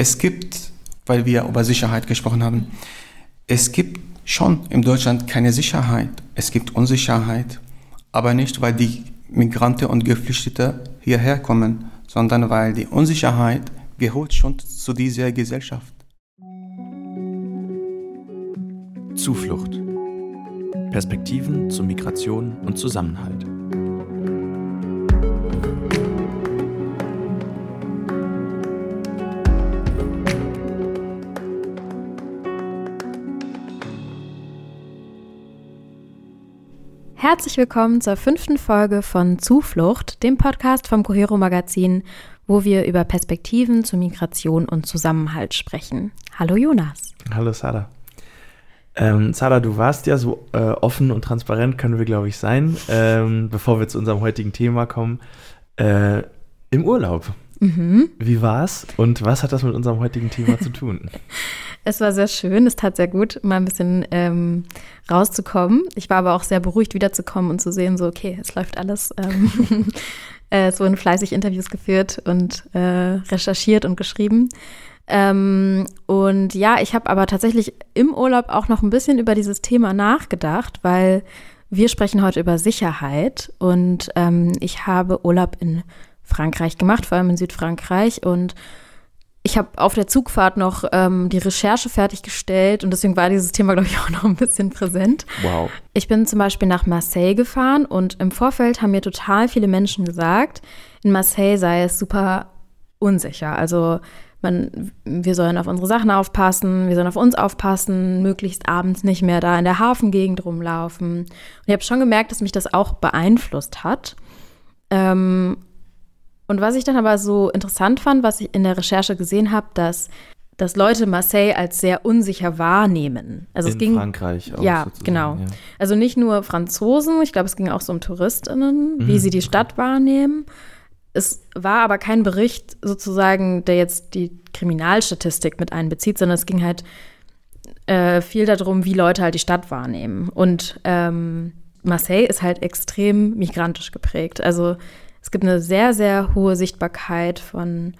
Es gibt, weil wir über Sicherheit gesprochen haben, es gibt schon in Deutschland keine Sicherheit. Es gibt Unsicherheit, aber nicht, weil die Migranten und Geflüchtete hierher kommen, sondern weil die Unsicherheit gehört schon zu dieser Gesellschaft. Zuflucht. Perspektiven zu Migration und Zusammenhalt. Herzlich willkommen zur fünften Folge von Zuflucht, dem Podcast vom Cohero Magazin, wo wir über Perspektiven zu Migration und Zusammenhalt sprechen. Hallo Jonas. Hallo Sada. Ähm, Sada, du warst ja so äh, offen und transparent, können wir, glaube ich, sein, ähm, bevor wir zu unserem heutigen Thema kommen, äh, im Urlaub. Mhm. Wie war's und was hat das mit unserem heutigen Thema zu tun? Es war sehr schön, es tat sehr gut, mal ein bisschen ähm, rauszukommen. Ich war aber auch sehr beruhigt, wiederzukommen und zu sehen, so, okay, es läuft alles. Ähm, äh, es wurden fleißig Interviews geführt und äh, recherchiert und geschrieben. Ähm, und ja, ich habe aber tatsächlich im Urlaub auch noch ein bisschen über dieses Thema nachgedacht, weil wir sprechen heute über Sicherheit und ähm, ich habe Urlaub in Frankreich gemacht, vor allem in Südfrankreich und ich habe auf der Zugfahrt noch ähm, die Recherche fertiggestellt und deswegen war dieses Thema, glaube ich, auch noch ein bisschen präsent. Wow. Ich bin zum Beispiel nach Marseille gefahren und im Vorfeld haben mir total viele Menschen gesagt, in Marseille sei es super unsicher. Also man, wir sollen auf unsere Sachen aufpassen, wir sollen auf uns aufpassen, möglichst abends nicht mehr da in der Hafengegend rumlaufen. Und ich habe schon gemerkt, dass mich das auch beeinflusst hat. Ähm, und was ich dann aber so interessant fand, was ich in der Recherche gesehen habe, dass, dass Leute Marseille als sehr unsicher wahrnehmen. Also in es ging, Frankreich auch. Ja, genau. Ja. Also nicht nur Franzosen, ich glaube, es ging auch so um TouristInnen, mhm. wie sie die Stadt wahrnehmen. Es war aber kein Bericht sozusagen, der jetzt die Kriminalstatistik mit einbezieht, sondern es ging halt äh, viel darum, wie Leute halt die Stadt wahrnehmen. Und ähm, Marseille ist halt extrem migrantisch geprägt. Also es gibt eine sehr, sehr hohe Sichtbarkeit von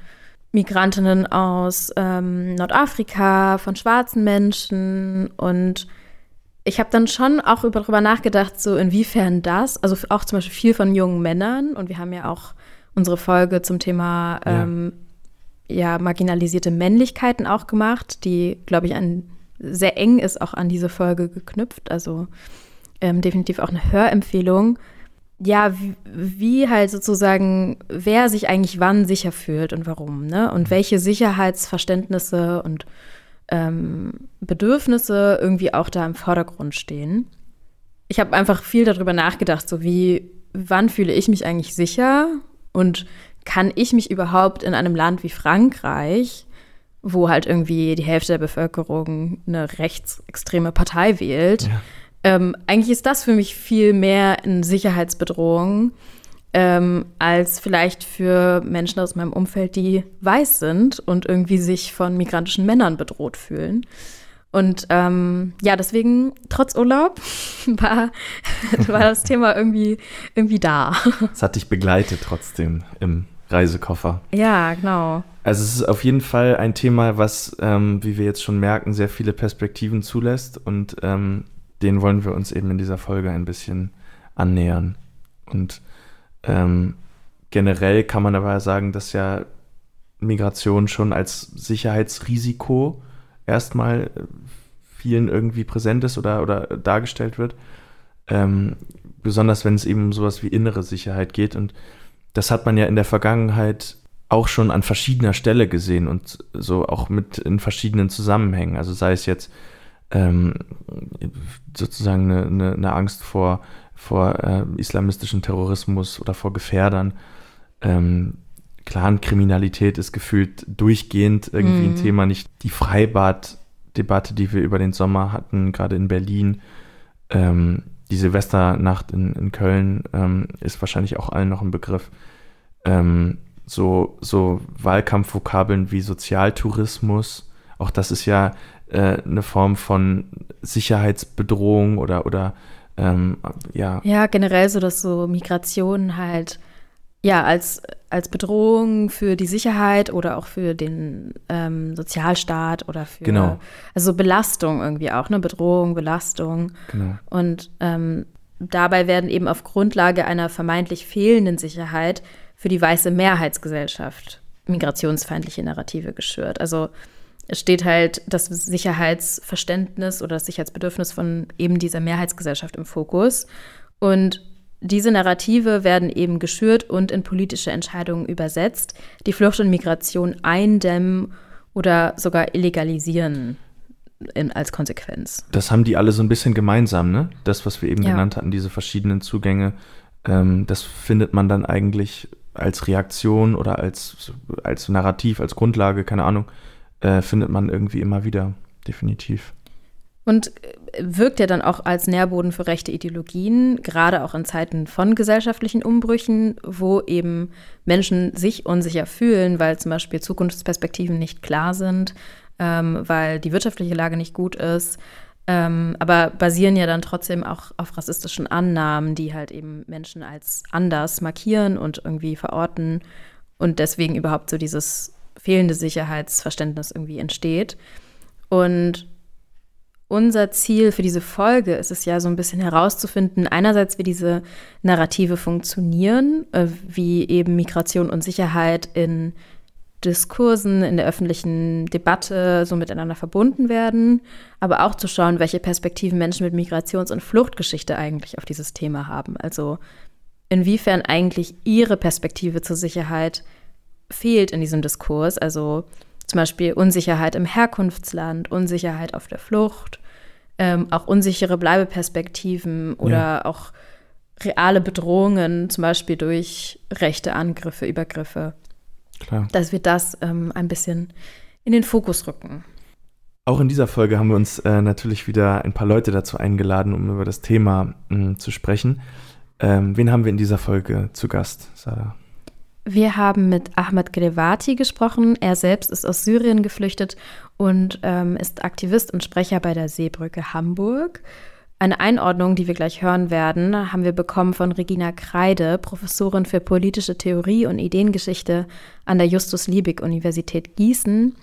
Migrantinnen aus ähm, Nordafrika, von schwarzen Menschen und ich habe dann schon auch darüber nachgedacht, so inwiefern das, also auch zum Beispiel viel von jungen Männern und wir haben ja auch unsere Folge zum Thema ähm, ja. ja. marginalisierte Männlichkeiten auch gemacht, die, glaube ich, an, sehr eng ist auch an diese Folge geknüpft, also ähm, definitiv auch eine Hörempfehlung ja, wie, wie, halt sozusagen, wer sich eigentlich wann sicher fühlt und warum, ne? Und mhm. welche Sicherheitsverständnisse und ähm, Bedürfnisse irgendwie auch da im Vordergrund stehen. Ich habe einfach viel darüber nachgedacht, so wie, wann fühle ich mich eigentlich sicher und kann ich mich überhaupt in einem Land wie Frankreich, wo halt irgendwie die Hälfte der Bevölkerung eine rechtsextreme Partei wählt, ja ähm, eigentlich ist das für mich viel mehr eine Sicherheitsbedrohung ähm, als vielleicht für Menschen aus meinem Umfeld, die weiß sind und irgendwie sich von migrantischen Männern bedroht fühlen. Und ähm, ja, deswegen, trotz Urlaub, war, war das Thema irgendwie, irgendwie da. Es hat dich begleitet trotzdem im Reisekoffer. Ja, genau. Also es ist auf jeden Fall ein Thema, was, ähm, wie wir jetzt schon merken, sehr viele Perspektiven zulässt und ähm, den wollen wir uns eben in dieser Folge ein bisschen annähern. Und ähm, generell kann man aber sagen, dass ja Migration schon als Sicherheitsrisiko erstmal äh, vielen irgendwie präsent ist oder, oder dargestellt wird. Ähm, besonders wenn es eben um sowas wie innere Sicherheit geht. Und das hat man ja in der Vergangenheit auch schon an verschiedener Stelle gesehen und so auch mit in verschiedenen Zusammenhängen. Also sei es jetzt ähm, sozusagen eine, eine, eine, Angst vor, vor äh, islamistischem Terrorismus oder vor Gefährdern. Ähm, Clankriminalität ist gefühlt durchgehend irgendwie mm. ein mhm. Thema, nicht die Freibad-Debatte, die wir über den Sommer hatten, gerade in Berlin. Ähm, die Silvesternacht in, in Köln ähm, ist wahrscheinlich auch allen noch ein Begriff. Ähm, so, so Wahlkampfvokabeln wie Sozialtourismus, auch das ist ja äh, eine Form von Sicherheitsbedrohung oder, oder ähm, ja. Ja, generell so, dass so Migration halt ja, als, als Bedrohung für die Sicherheit oder auch für den ähm, Sozialstaat oder für Genau. also Belastung irgendwie auch, ne? Bedrohung, Belastung. Genau. Und ähm, dabei werden eben auf Grundlage einer vermeintlich fehlenden Sicherheit für die weiße Mehrheitsgesellschaft migrationsfeindliche Narrative geschürt. Also es steht halt das Sicherheitsverständnis oder das Sicherheitsbedürfnis von eben dieser Mehrheitsgesellschaft im Fokus. Und diese Narrative werden eben geschürt und in politische Entscheidungen übersetzt, die Flucht und Migration eindämmen oder sogar illegalisieren in, als Konsequenz. Das haben die alle so ein bisschen gemeinsam, ne? Das, was wir eben Ja. genannt hatten, diese verschiedenen Zugänge, ähm, das findet man dann eigentlich als Reaktion oder als, als Narrativ, als Grundlage, keine Ahnung, äh, findet man irgendwie immer wieder, definitiv. Und äh, wirkt ja dann auch als Nährboden für rechte Ideologien, gerade auch in Zeiten von gesellschaftlichen Umbrüchen, wo eben Menschen sich unsicher fühlen, weil zum Beispiel Zukunftsperspektiven nicht klar sind, ähm, weil die wirtschaftliche Lage nicht gut ist. Ähm, aber basieren ja dann trotzdem auch auf rassistischen Annahmen, die halt eben Menschen als anders markieren und irgendwie verorten und deswegen überhaupt so dieses fehlende Sicherheitsverständnis irgendwie entsteht. Und unser Ziel für diese Folge ist es ja so ein bisschen herauszufinden, einerseits, wie diese Narrative funktionieren, äh, wie eben Migration und Sicherheit in Diskursen, in der öffentlichen Debatte so miteinander verbunden werden, aber auch zu schauen, welche Perspektiven Menschen mit Migrations- und Fluchtgeschichte eigentlich auf dieses Thema haben. Also inwiefern eigentlich ihre Perspektive zur Sicherheit fehlt in diesem Diskurs. Also zum Beispiel Unsicherheit im Herkunftsland, Unsicherheit auf der Flucht, ähm, auch unsichere Bleibeperspektiven oder auch reale Bedrohungen, zum Beispiel durch rechte Angriffe, Übergriffe, Klar. dass wir das ähm, ein bisschen in den Fokus rücken. Auch in dieser Folge haben wir uns äh, natürlich wieder ein paar Leute dazu eingeladen, um über das Thema mh, zu sprechen. Ähm, wen haben wir in dieser Folge zu Gast, Sarah? Wir haben mit Ahmed Grevati gesprochen. Er selbst ist aus Syrien geflüchtet und ähm, ist Aktivist und Sprecher bei der Seebrücke Hamburg. Eine Einordnung, die wir gleich hören werden, haben wir bekommen von Regina Kreide, Professorin für politische Theorie und Ideengeschichte an der Justus-Liebig-Universität Gießen.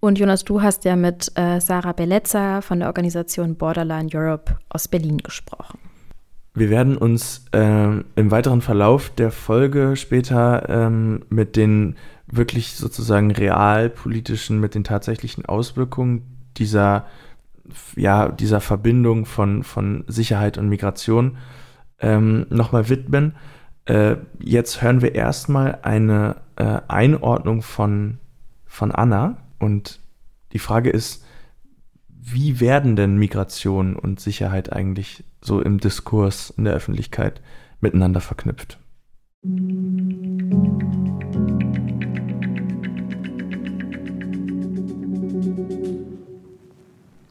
Und Jonas, du hast ja mit äh, Sarah Belezza von der Organisation Borderline Europe aus Berlin gesprochen. Wir werden uns ähm, im weiteren Verlauf der Folge später ähm, mit den wirklich sozusagen realpolitischen, mit den tatsächlichen Auswirkungen dieser, ja, dieser Verbindung von, von Sicherheit und Migration ähm, nochmal widmen. Äh, jetzt hören wir erstmal eine äh, Einordnung von, von Anna und die Frage ist, wie werden denn Migration und Sicherheit eigentlich so im Diskurs in der Öffentlichkeit miteinander verknüpft?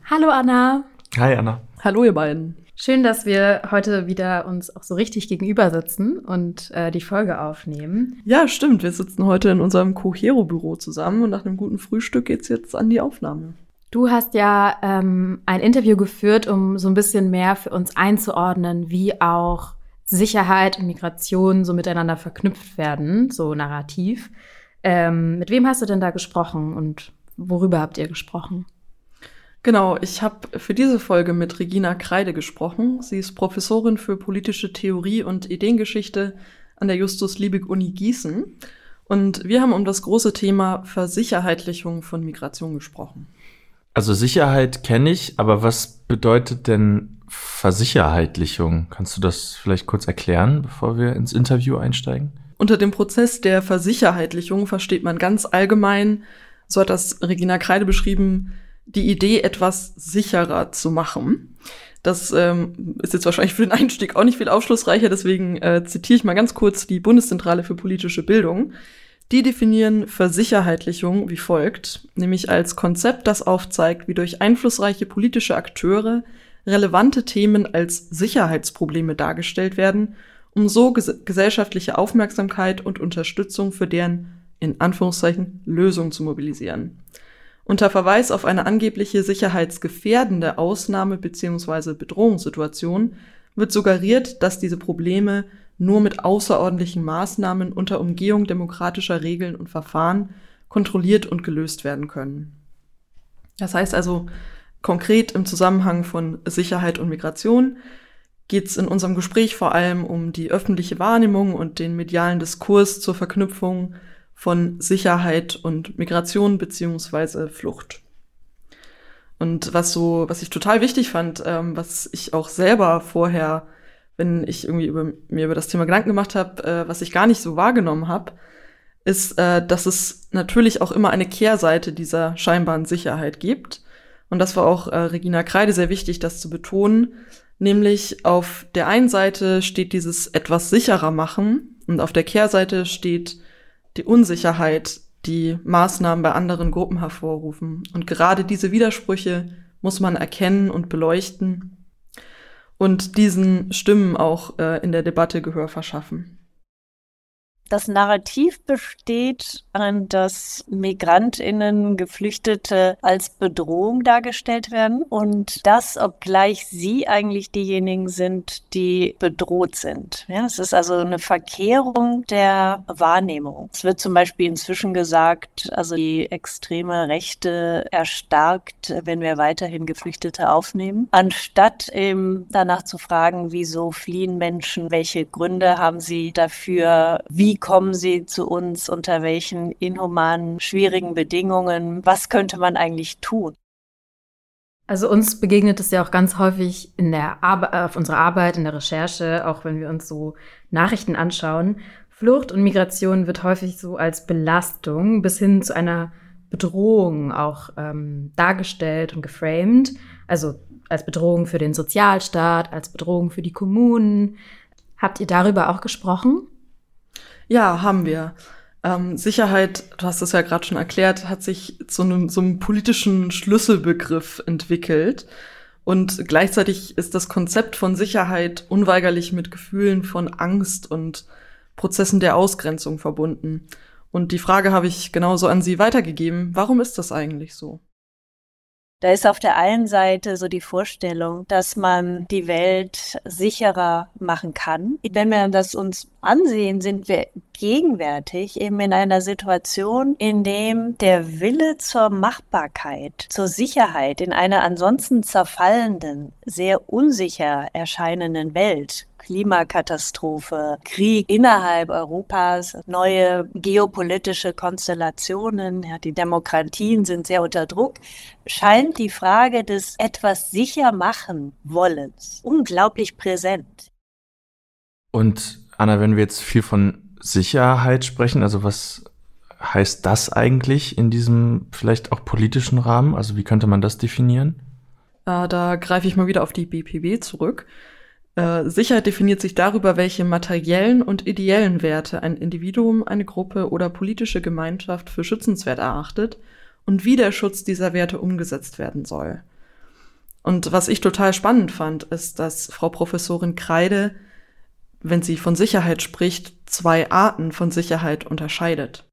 Hallo Anna. Hi Anna. Hallo ihr beiden. Schön, dass wir heute wieder uns auch so richtig gegenüber sitzen und äh, die Folge aufnehmen. Ja, stimmt. Wir sitzen heute in unserem Cohero-Büro zusammen und nach einem guten Frühstück geht's jetzt an die Aufnahme. Du hast ja ähm, ein Interview geführt, um so ein bisschen mehr für uns einzuordnen, wie auch Sicherheit und Migration so miteinander verknüpft werden, so narrativ. Ähm, mit wem hast du denn da gesprochen und worüber habt ihr gesprochen? Genau, ich habe für diese Folge mit Regina Kreide gesprochen. Sie ist Professorin für politische Theorie und Ideengeschichte an der Justus-Liebig-Uni Gießen. Und wir haben um das große Thema Versicherheitlichung von Migration gesprochen. Also Sicherheit kenne ich, aber was bedeutet denn Versicherheitlichung? Kannst du das vielleicht kurz erklären, bevor wir ins Interview einsteigen? Unter dem Prozess der Versicherheitlichung versteht man ganz allgemein, so hat das Regina Kreide beschrieben, die Idee, etwas sicherer zu machen. Das ähm, ist jetzt wahrscheinlich für den Einstieg auch nicht viel aufschlussreicher, deswegen äh, zitiere ich mal ganz kurz die Bundeszentrale für politische Bildung. Die definieren Versicherheitlichung wie folgt, nämlich als Konzept, das aufzeigt, wie durch einflussreiche politische Akteure relevante Themen als Sicherheitsprobleme dargestellt werden, um so ges gesellschaftliche Aufmerksamkeit und Unterstützung für deren in Anführungszeichen Lösung zu mobilisieren. Unter Verweis auf eine angebliche sicherheitsgefährdende Ausnahme bzw. Bedrohungssituation wird suggeriert, dass diese Probleme nur mit außerordentlichen Maßnahmen unter Umgehung demokratischer Regeln und Verfahren kontrolliert und gelöst werden können. Das heißt also, konkret im Zusammenhang von Sicherheit und Migration geht es in unserem Gespräch vor allem um die öffentliche Wahrnehmung und den medialen Diskurs zur Verknüpfung von Sicherheit und Migration beziehungsweise Flucht. Und was so, was ich total wichtig fand, ähm, was ich auch selber vorher, wenn ich irgendwie über, mir über das Thema Gedanken gemacht habe, äh, was ich gar nicht so wahrgenommen habe, ist, äh, dass es natürlich auch immer eine Kehrseite dieser scheinbaren Sicherheit gibt. Und das war auch äh, Regina Kreide sehr wichtig, das zu betonen. Nämlich auf der einen Seite steht dieses etwas sicherer machen und auf der Kehrseite steht die Unsicherheit, die Maßnahmen bei anderen Gruppen hervorrufen. Und gerade diese Widersprüche muss man erkennen und beleuchten und diesen Stimmen auch äh, in der Debatte Gehör verschaffen. Das Narrativ besteht darin, dass Migrantinnen, Geflüchtete als Bedrohung dargestellt werden und das, obgleich sie eigentlich diejenigen sind, die bedroht sind. Ja, es ist also eine Verkehrung der Wahrnehmung. Es wird zum Beispiel inzwischen gesagt, also die extreme Rechte erstarkt, wenn wir weiterhin Geflüchtete aufnehmen, anstatt eben danach zu fragen, wieso fliehen Menschen, welche Gründe haben sie dafür, wie kommen sie zu uns, unter welchen inhumanen, schwierigen Bedingungen, was könnte man eigentlich tun? Also uns begegnet es ja auch ganz häufig in der Ar auf unserer Arbeit, in der Recherche, auch wenn wir uns so Nachrichten anschauen. Flucht und Migration wird häufig so als Belastung bis hin zu einer Bedrohung auch ähm, dargestellt und geframed. Also als Bedrohung für den Sozialstaat, als Bedrohung für die Kommunen. Habt ihr darüber auch gesprochen? Ja, haben wir. Ähm, Sicherheit, du hast es ja gerade schon erklärt, hat sich zu einem, so einem politischen Schlüsselbegriff entwickelt. Und gleichzeitig ist das Konzept von Sicherheit unweigerlich mit Gefühlen von Angst und Prozessen der Ausgrenzung verbunden. Und die Frage habe ich genauso an Sie weitergegeben. Warum ist das eigentlich so? Da ist auf der einen Seite so die Vorstellung, dass man die Welt sicherer machen kann. Wenn wir das uns ansehen, sind wir gegenwärtig eben in einer Situation, in dem der Wille zur Machbarkeit, zur Sicherheit in einer ansonsten zerfallenden, sehr unsicher erscheinenden Welt Klimakatastrophe, Krieg innerhalb Europas, neue geopolitische Konstellationen, ja, die Demokratien sind sehr unter Druck, scheint die Frage des etwas sicher machen Wollens unglaublich präsent. Und Anna, wenn wir jetzt viel von Sicherheit sprechen, also was heißt das eigentlich in diesem vielleicht auch politischen Rahmen? Also wie könnte man das definieren? Äh, da greife ich mal wieder auf die BPW zurück. Äh, Sicherheit definiert sich darüber, welche materiellen und ideellen Werte ein Individuum, eine Gruppe oder politische Gemeinschaft für schützenswert erachtet und wie der Schutz dieser Werte umgesetzt werden soll. Und was ich total spannend fand, ist, dass Frau Professorin Kreide, wenn sie von Sicherheit spricht, zwei Arten von Sicherheit unterscheidet.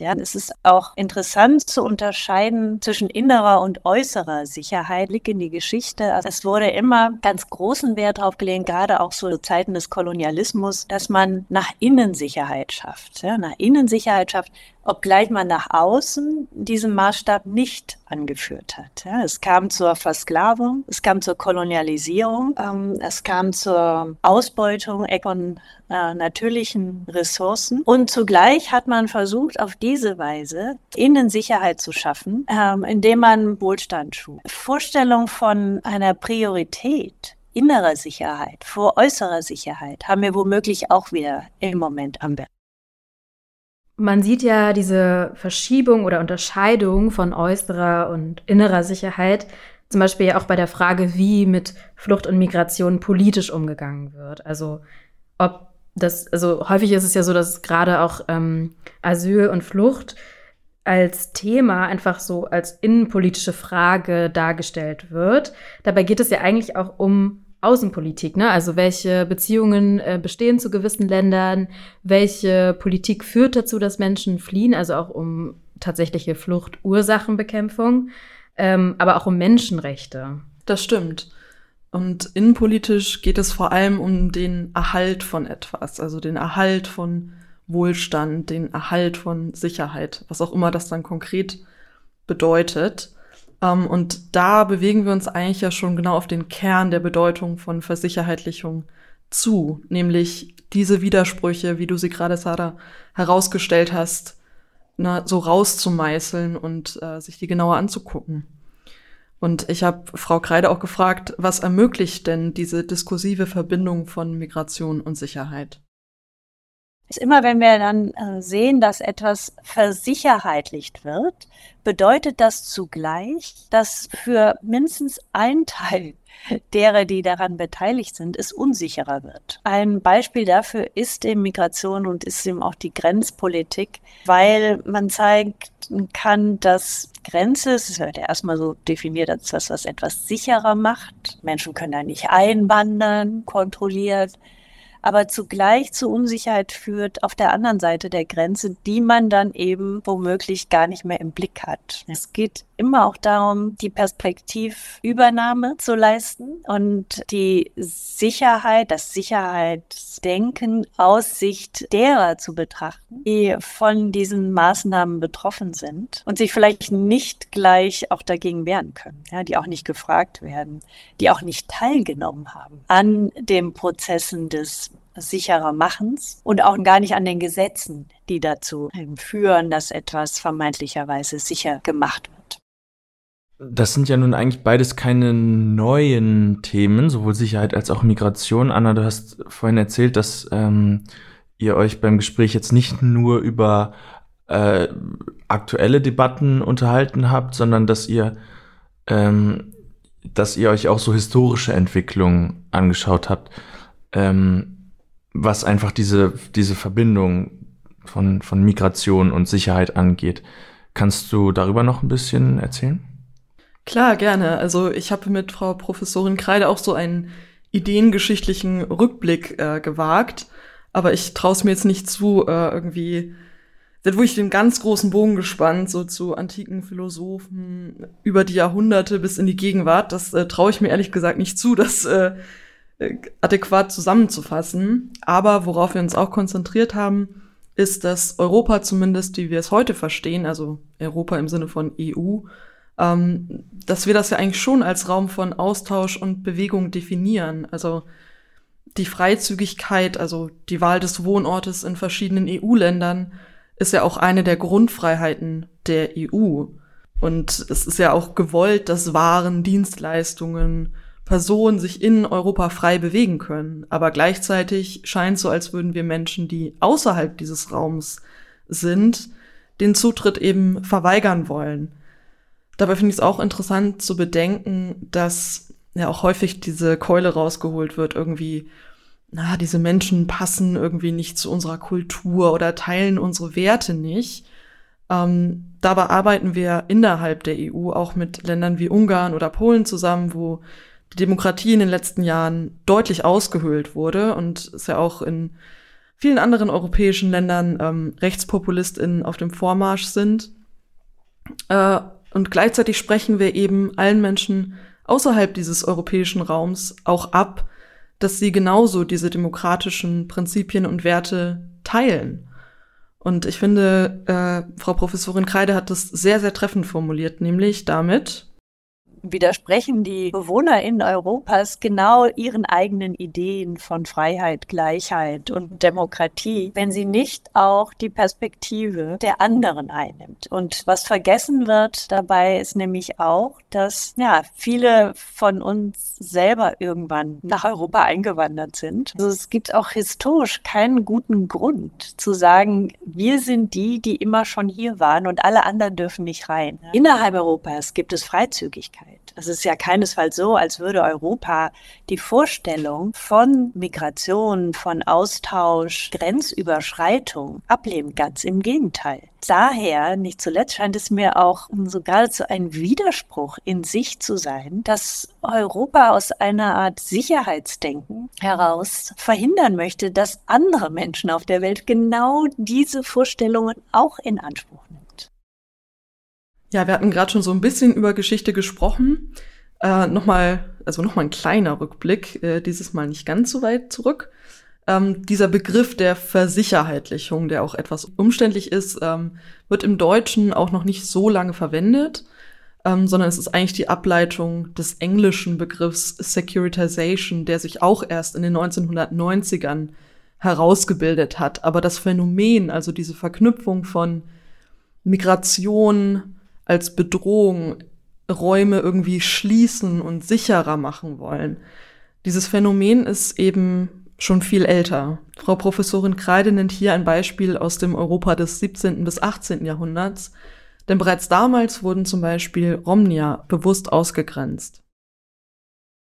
Ja, es ist auch interessant zu unterscheiden zwischen innerer und äußerer Sicherheit. Blick in die Geschichte. Also es wurde immer ganz großen Wert darauf gelegt, gerade auch so Zeiten des Kolonialismus, dass man nach innen Sicherheit schafft. Ja, nach innen Sicherheit schafft, obgleich man nach außen diesen Maßstab nicht angeführt hat. Ja, es kam zur Versklavung, es kam zur Kolonialisierung, ähm, es kam zur Ausbeutung von äh, natürlichen Ressourcen und zugleich hat man versucht, auf diese Weise Innensicherheit zu schaffen, ähm, indem man Wohlstand schuf. Vorstellung von einer Priorität innerer Sicherheit vor äußerer Sicherheit haben wir womöglich auch wieder im Moment am Berg. Man sieht ja diese Verschiebung oder Unterscheidung von äußerer und innerer Sicherheit, zum Beispiel ja auch bei der Frage, wie mit Flucht und Migration politisch umgegangen wird. Also ob das, also häufig ist es ja so, dass gerade auch ähm, Asyl und Flucht als Thema einfach so als innenpolitische Frage dargestellt wird. Dabei geht es ja eigentlich auch um Außenpolitik, ne? Also welche Beziehungen äh, bestehen zu gewissen Ländern, welche Politik führt dazu, dass Menschen fliehen, also auch um tatsächliche Fluchtursachenbekämpfung, ähm, aber auch um Menschenrechte. Das stimmt. Und innenpolitisch geht es vor allem um den Erhalt von etwas, also den Erhalt von Wohlstand, den Erhalt von Sicherheit, was auch immer das dann konkret bedeutet. Um, ähm, und da bewegen wir uns eigentlich ja schon genau auf den Kern der Bedeutung von Versicherheitlichung zu, nämlich diese Widersprüche, wie du sie gerade, Sarah, herausgestellt hast, na, so rauszumeißeln und äh, sich die genauer anzugucken. Und ich habe Frau Kreide auch gefragt, was ermöglicht denn diese diskursive Verbindung von Migration und Sicherheit? Ist immer, wenn wir dann äh, sehen, dass etwas versicherheitlicht wird, bedeutet das zugleich, dass für mindestens ein Teil derer, die daran beteiligt sind, es unsicherer wird. Ein Beispiel dafür ist eben Migration und ist eben auch die Grenzpolitik, weil man zeigen kann, dass Grenze, es wird ja erstmal so definiert als das, was etwas sicherer macht. Menschen können da nicht einwandern, kontrolliert aber zugleich zu Unsicherheit führt auf der anderen Seite der Grenze, die man dann eben womöglich gar nicht mehr im Blick hat. Es geht immer auch darum, die Perspektivübernahme zu leisten und die Sicherheit, das Sicherheitsdenken aus Sicht derer zu betrachten, die von diesen Maßnahmen betroffen sind und sich vielleicht nicht gleich auch dagegen wehren können, ja, die auch nicht gefragt werden, die auch nicht teilgenommen haben an den Prozessen des sicherer Machens und auch gar nicht an den Gesetzen, die dazu führen, dass etwas vermeintlicherweise sicher gemacht wird. Das sind ja nun eigentlich beides keine neuen Themen, sowohl Sicherheit als auch Migration. Anna, du hast vorhin erzählt, dass ähm, ihr euch beim Gespräch jetzt nicht nur über äh, aktuelle Debatten unterhalten habt, sondern dass ihr, ähm, dass ihr euch auch so historische Entwicklungen angeschaut habt. Ähm, was einfach diese, diese Verbindung von, von Migration und Sicherheit angeht. Kannst du darüber noch ein bisschen erzählen? Klar, gerne. Also ich habe mit Frau Professorin Kreide auch so einen ideengeschichtlichen Rückblick äh, gewagt, aber ich traue es mir jetzt nicht zu, äh, irgendwie, da wurde ich den ganz großen Bogen gespannt, so zu antiken Philosophen über die Jahrhunderte bis in die Gegenwart. Das äh, traue ich mir ehrlich gesagt nicht zu, dass äh, äh, adäquat zusammenzufassen. Aber worauf wir uns auch konzentriert haben, ist, dass Europa zumindest, wie wir es heute verstehen, also Europa im Sinne von EU, ähm, dass wir das ja eigentlich schon als Raum von Austausch und Bewegung definieren. Also die Freizügigkeit, also die Wahl des Wohnortes in verschiedenen EU-Ländern, ist ja auch eine der Grundfreiheiten der EU. Und es ist ja auch gewollt, dass Waren, Dienstleistungen, Personen sich in Europa frei bewegen können. Aber gleichzeitig scheint so, als würden wir Menschen, die außerhalb dieses Raums sind, den Zutritt eben verweigern wollen. Dabei finde ich es auch interessant zu bedenken, dass ja auch häufig diese Keule rausgeholt wird, irgendwie, na, diese Menschen passen irgendwie nicht zu unserer Kultur oder teilen unsere Werte nicht. Ähm, dabei arbeiten wir innerhalb der EU auch mit Ländern wie Ungarn oder Polen zusammen, wo die Demokratie in den letzten Jahren deutlich ausgehöhlt wurde und es ja auch in vielen anderen europäischen Ländern ähm, RechtspopulistInnen auf dem Vormarsch sind. Äh, und gleichzeitig sprechen wir eben allen Menschen außerhalb dieses europäischen Raums auch ab, dass sie genauso diese demokratischen Prinzipien und Werte teilen. Und ich finde, äh, Frau Professorin Kreide hat das sehr, sehr treffend formuliert, nämlich damit, widersprechen die BewohnerInnen Europas genau ihren eigenen Ideen von Freiheit, Gleichheit und Demokratie, wenn sie nicht auch die Perspektive der anderen einnimmt. Und was vergessen wird dabei ist nämlich auch, dass ja viele von uns selber irgendwann nach Europa eingewandert sind. Also es gibt auch historisch keinen guten Grund zu sagen, wir sind die, die immer schon hier waren und alle anderen dürfen nicht rein. Innerhalb Europas gibt es Freizügigkeit. Es ist ja keinesfalls so, als würde Europa die Vorstellung von Migration, von Austausch, Grenzüberschreitung ablehnen. Ganz im Gegenteil. Daher, nicht zuletzt, scheint es mir auch so geradezu ein Widerspruch in sich zu sein, dass Europa aus einer Art Sicherheitsdenken heraus verhindern möchte, dass andere Menschen auf der Welt genau diese Vorstellungen auch in Anspruch nehmen. Ja, wir hatten gerade schon so ein bisschen über Geschichte gesprochen. Äh, Nochmal also nochmal ein kleiner Rückblick, äh, dieses Mal nicht ganz so weit zurück. Ähm, dieser Begriff der Versicherheitlichung, der auch etwas umständlich ist, ähm, wird im Deutschen auch noch nicht so lange verwendet, ähm, sondern es ist eigentlich die Ableitung des englischen Begriffs Securitization, der sich auch erst in den 1990ern herausgebildet hat. Aber das Phänomen, also diese Verknüpfung von Migration als Bedrohung, Räume irgendwie schließen und sicherer machen wollen. Dieses Phänomen ist eben schon viel älter. Frau Professorin Kreide nennt hier ein Beispiel aus dem Europa des 17. bis 18. Jahrhunderts, denn bereits damals wurden zum Beispiel Romnia bewusst ausgegrenzt.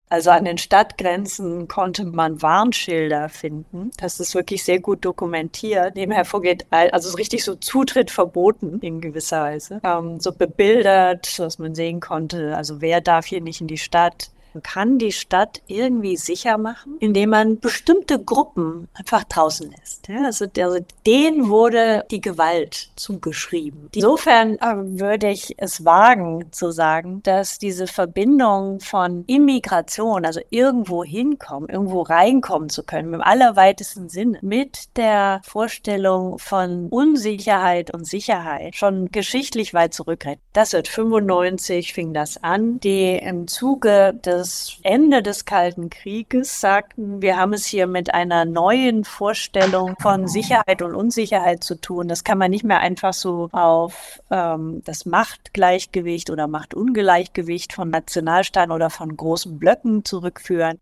Also an den Stadtgrenzen konnte man Warnschilder finden. Das ist wirklich sehr gut dokumentiert. Dem hervorgeht, also richtig so Zutritt verboten in gewisser Weise. Ähm, so bebildert, dass man sehen konnte, also wer darf hier nicht in die Stadt, man kann die Stadt irgendwie sicher machen, indem man bestimmte Gruppen einfach draußen lässt. Also, also denen wurde die Gewalt zugeschrieben. Insofern äh, würde ich es wagen zu sagen, dass diese Verbindung von Immigration, also irgendwo hinkommen, irgendwo reinkommen zu können, im allerweitesten Sinne, mit der Vorstellung von Unsicherheit und Sicherheit schon geschichtlich weit zurückreicht. Das wird 95 fing das an, die im Zuge des das Ende des Kalten Krieges sagten, wir haben es hier mit einer neuen Vorstellung von Sicherheit und Unsicherheit zu tun. Das kann man nicht mehr einfach so auf ähm, das Machtgleichgewicht oder Machtungleichgewicht von Nationalstaaten oder von großen Blöcken zurückführen.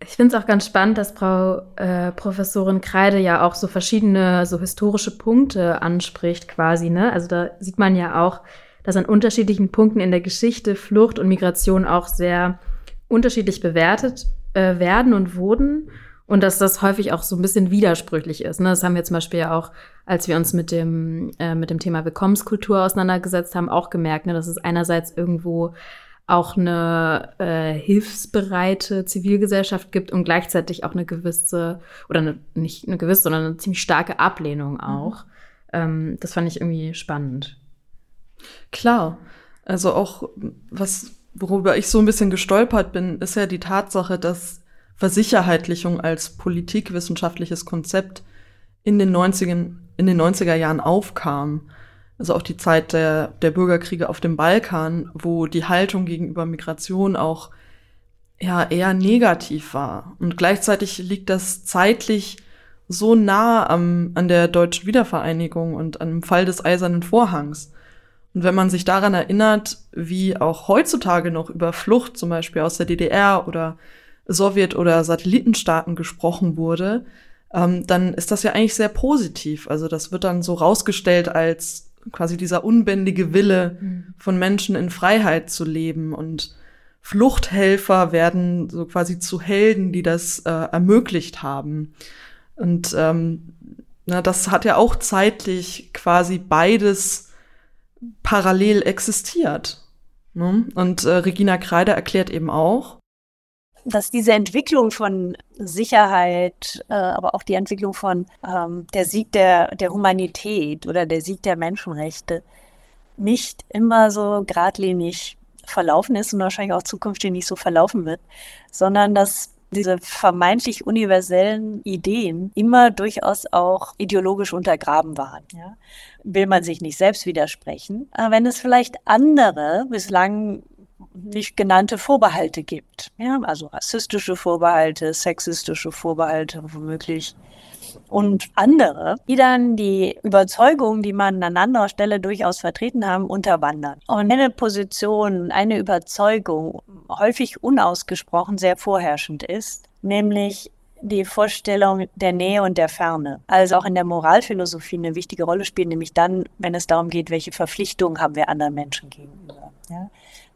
Ich finde es auch ganz spannend, dass Frau äh, Professorin Kreide ja auch so verschiedene so historische Punkte anspricht quasi. Ne? Also da sieht man ja auch, dass an unterschiedlichen Punkten in der Geschichte Flucht und Migration auch sehr unterschiedlich bewertet äh, werden und wurden und dass das häufig auch so ein bisschen widersprüchlich ist. Ne? Das haben wir zum Beispiel ja auch, als wir uns mit dem, äh, mit dem Thema Willkommenskultur auseinandergesetzt haben, auch gemerkt, ne? dass es einerseits irgendwo auch eine äh, hilfsbereite Zivilgesellschaft gibt und gleichzeitig auch eine gewisse, oder eine, nicht eine gewisse, sondern eine ziemlich starke Ablehnung auch. Mhm. Ähm, das fand ich irgendwie spannend. Klar. Also auch was, worüber ich so ein bisschen gestolpert bin, ist ja die Tatsache, dass Versicherheitlichung als politikwissenschaftliches Konzept in den 90er, in den 90er Jahren aufkam. Also auch die Zeit der, der Bürgerkriege auf dem Balkan, wo die Haltung gegenüber Migration auch ja, eher negativ war. Und gleichzeitig liegt das zeitlich so nah am, an der deutschen Wiedervereinigung und am Fall des Eisernen Vorhangs. Und wenn man sich daran erinnert, wie auch heutzutage noch über Flucht zum Beispiel aus der DDR oder Sowjet- oder Satellitenstaaten gesprochen wurde, ähm, dann ist das ja eigentlich sehr positiv. Also das wird dann so rausgestellt als quasi dieser unbändige Wille mhm. von Menschen in Freiheit zu leben und Fluchthelfer werden so quasi zu Helden, die das äh, ermöglicht haben. Und ähm, na, das hat ja auch zeitlich quasi beides parallel existiert. Ne? Und äh, Regina Kreider erklärt eben auch, dass diese Entwicklung von Sicherheit, äh, aber auch die Entwicklung von ähm, der Sieg der, der Humanität oder der Sieg der Menschenrechte nicht immer so geradlinig verlaufen ist und wahrscheinlich auch zukünftig nicht so verlaufen wird, sondern dass diese vermeintlich universellen Ideen immer durchaus auch ideologisch untergraben waren. Ja? Will man sich nicht selbst widersprechen, aber wenn es vielleicht andere bislang nicht genannte Vorbehalte gibt, ja? also rassistische Vorbehalte, sexistische Vorbehalte womöglich, und andere, die dann die Überzeugungen, die man an anderer Stelle durchaus vertreten haben, unterwandern. Und eine Position, eine Überzeugung häufig unausgesprochen sehr vorherrschend ist, nämlich die Vorstellung der Nähe und der Ferne. Also auch in der Moralphilosophie eine wichtige Rolle spielt, nämlich dann, wenn es darum geht, welche Verpflichtungen haben wir anderen Menschen gegenüber. Ja?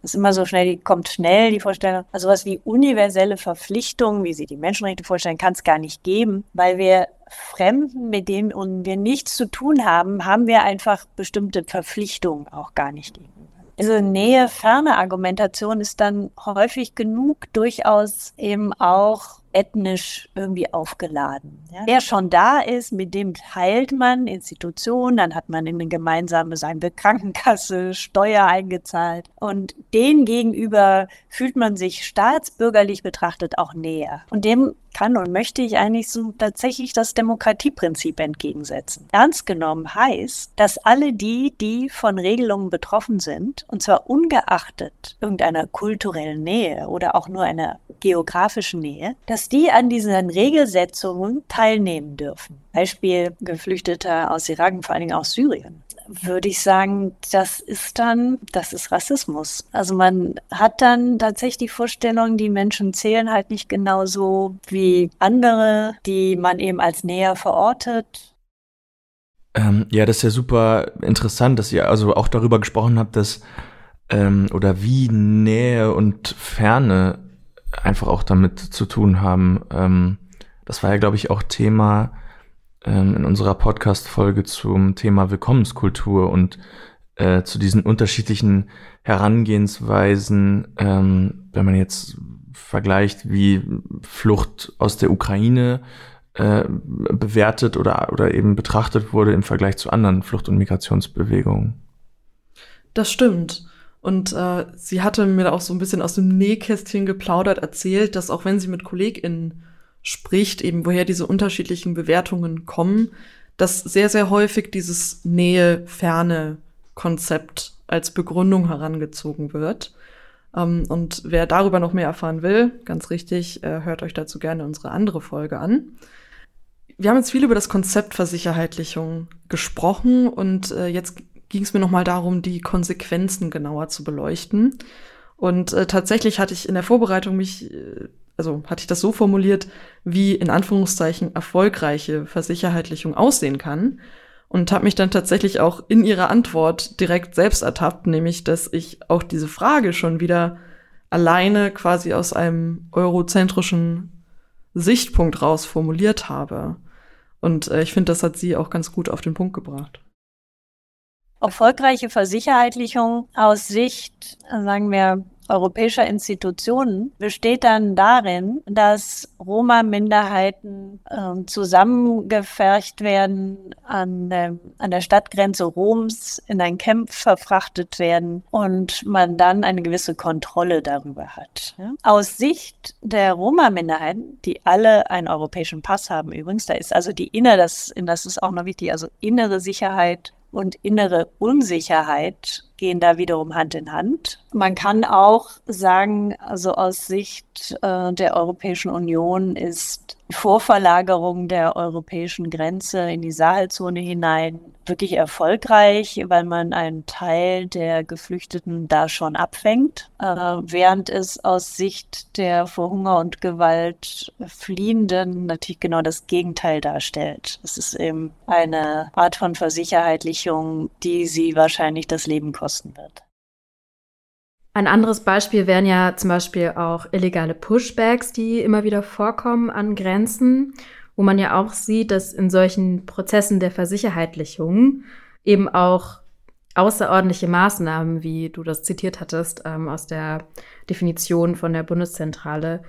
Ist immer so schnell, die kommt schnell, die Vorstellung. Also was wie universelle Verpflichtungen, wie sie die Menschenrechte vorstellen, kann es gar nicht geben, weil wir Fremden, mit denen wir nichts zu tun haben, haben wir einfach bestimmte Verpflichtungen auch gar nicht gegenüber. Diese Nähe-Ferne-Argumentation ist dann häufig genug durchaus eben auch ethnisch irgendwie aufgeladen. Ja. Wer schon da ist, mit dem teilt man Institutionen, dann hat man in eine gemeinsame, sagen Krankenkasse, Steuer eingezahlt. Und den gegenüber fühlt man sich staatsbürgerlich betrachtet auch näher. Und dem kann und möchte ich eigentlich so tatsächlich das Demokratieprinzip entgegensetzen. Ernst genommen heißt, dass alle die, die von Regelungen betroffen sind, und zwar ungeachtet irgendeiner kulturellen Nähe oder auch nur einer geografischen Nähe, dass die an diesen Regelsetzungen teilnehmen dürfen. Beispiel Geflüchteter aus Irak und vor allen Dingen aus Syrien würde ich sagen, das ist dann, das ist Rassismus. Also man hat dann tatsächlich die Vorstellung, die Menschen zählen halt nicht genauso wie andere, die man eben als näher verortet. Ähm, ja, das ist ja super interessant, dass ihr also auch darüber gesprochen habt, dass ähm, oder wie Nähe und Ferne einfach auch damit zu tun haben. Ähm, das war ja, glaube ich, auch Thema ähm, in unserer Podcast-Folge zum Thema Willkommenskultur und äh, zu diesen unterschiedlichen Herangehensweisen, ähm, wenn man jetzt vergleicht, wie Flucht aus der Ukraine äh, bewertet oder, oder eben betrachtet wurde im Vergleich zu anderen Flucht- und Migrationsbewegungen. Das stimmt. Und äh, sie hatte mir auch so ein bisschen aus dem Nähkästchen geplaudert, erzählt, dass auch wenn sie mit KollegInnen spricht, eben woher diese unterschiedlichen Bewertungen kommen, dass sehr, sehr häufig dieses Nähe-Ferne-Konzept als Begründung herangezogen wird. Ähm, und wer darüber noch mehr erfahren will, ganz richtig, äh, hört euch dazu gerne unsere andere Folge an. Wir haben jetzt viel über das Konzept Versicherheitlichung gesprochen und äh, jetzt ging es mir nochmal darum, die Konsequenzen genauer zu beleuchten. Und äh, tatsächlich hatte ich in der Vorbereitung mich äh, also hatte ich das so formuliert, wie in Anführungszeichen erfolgreiche Versicherheitlichung aussehen kann und habe mich dann tatsächlich auch in ihrer Antwort direkt selbst ertappt, nämlich dass ich auch diese Frage schon wieder alleine quasi aus einem eurozentrischen Sichtpunkt raus formuliert habe. Und äh, ich finde, das hat sie auch ganz gut auf den Punkt gebracht. Erfolgreiche Versicherheitlichung aus Sicht, sagen wir, europäischer Institutionen besteht dann darin, dass Roma-Minderheiten äh, zusammengefercht werden, an, äh, an der Stadtgrenze Roms in ein Camp verfrachtet werden und man dann eine gewisse Kontrolle darüber hat. Ja? Aus Sicht der Roma-Minderheiten, die alle einen europäischen Pass haben übrigens, da ist also die innere, das, das ist auch noch wichtig, also innere Sicherheit und innere Unsicherheit gehen da wiederum Hand in Hand. Man kann auch sagen, also aus Sicht äh, der Europäischen Union ist die Vorverlagerung der europäischen Grenze in die Sahelzone hinein wirklich erfolgreich, weil man einen Teil der Geflüchteten da schon abfängt, äh, während es aus Sicht der vor Hunger und Gewalt Fliehenden natürlich genau das Gegenteil darstellt. Es ist eben eine Art von Versicherheitlichung, die sie wahrscheinlich das Leben kosten wird. Ein anderes Beispiel wären ja zum Beispiel auch illegale Pushbacks, die immer wieder vorkommen an Grenzen, wo man ja auch sieht, dass in solchen Prozessen der Versicherheitlichung eben auch außerordentliche Maßnahmen, wie du das zitiert hattest, ähm, aus der Definition von der Bundeszentrale,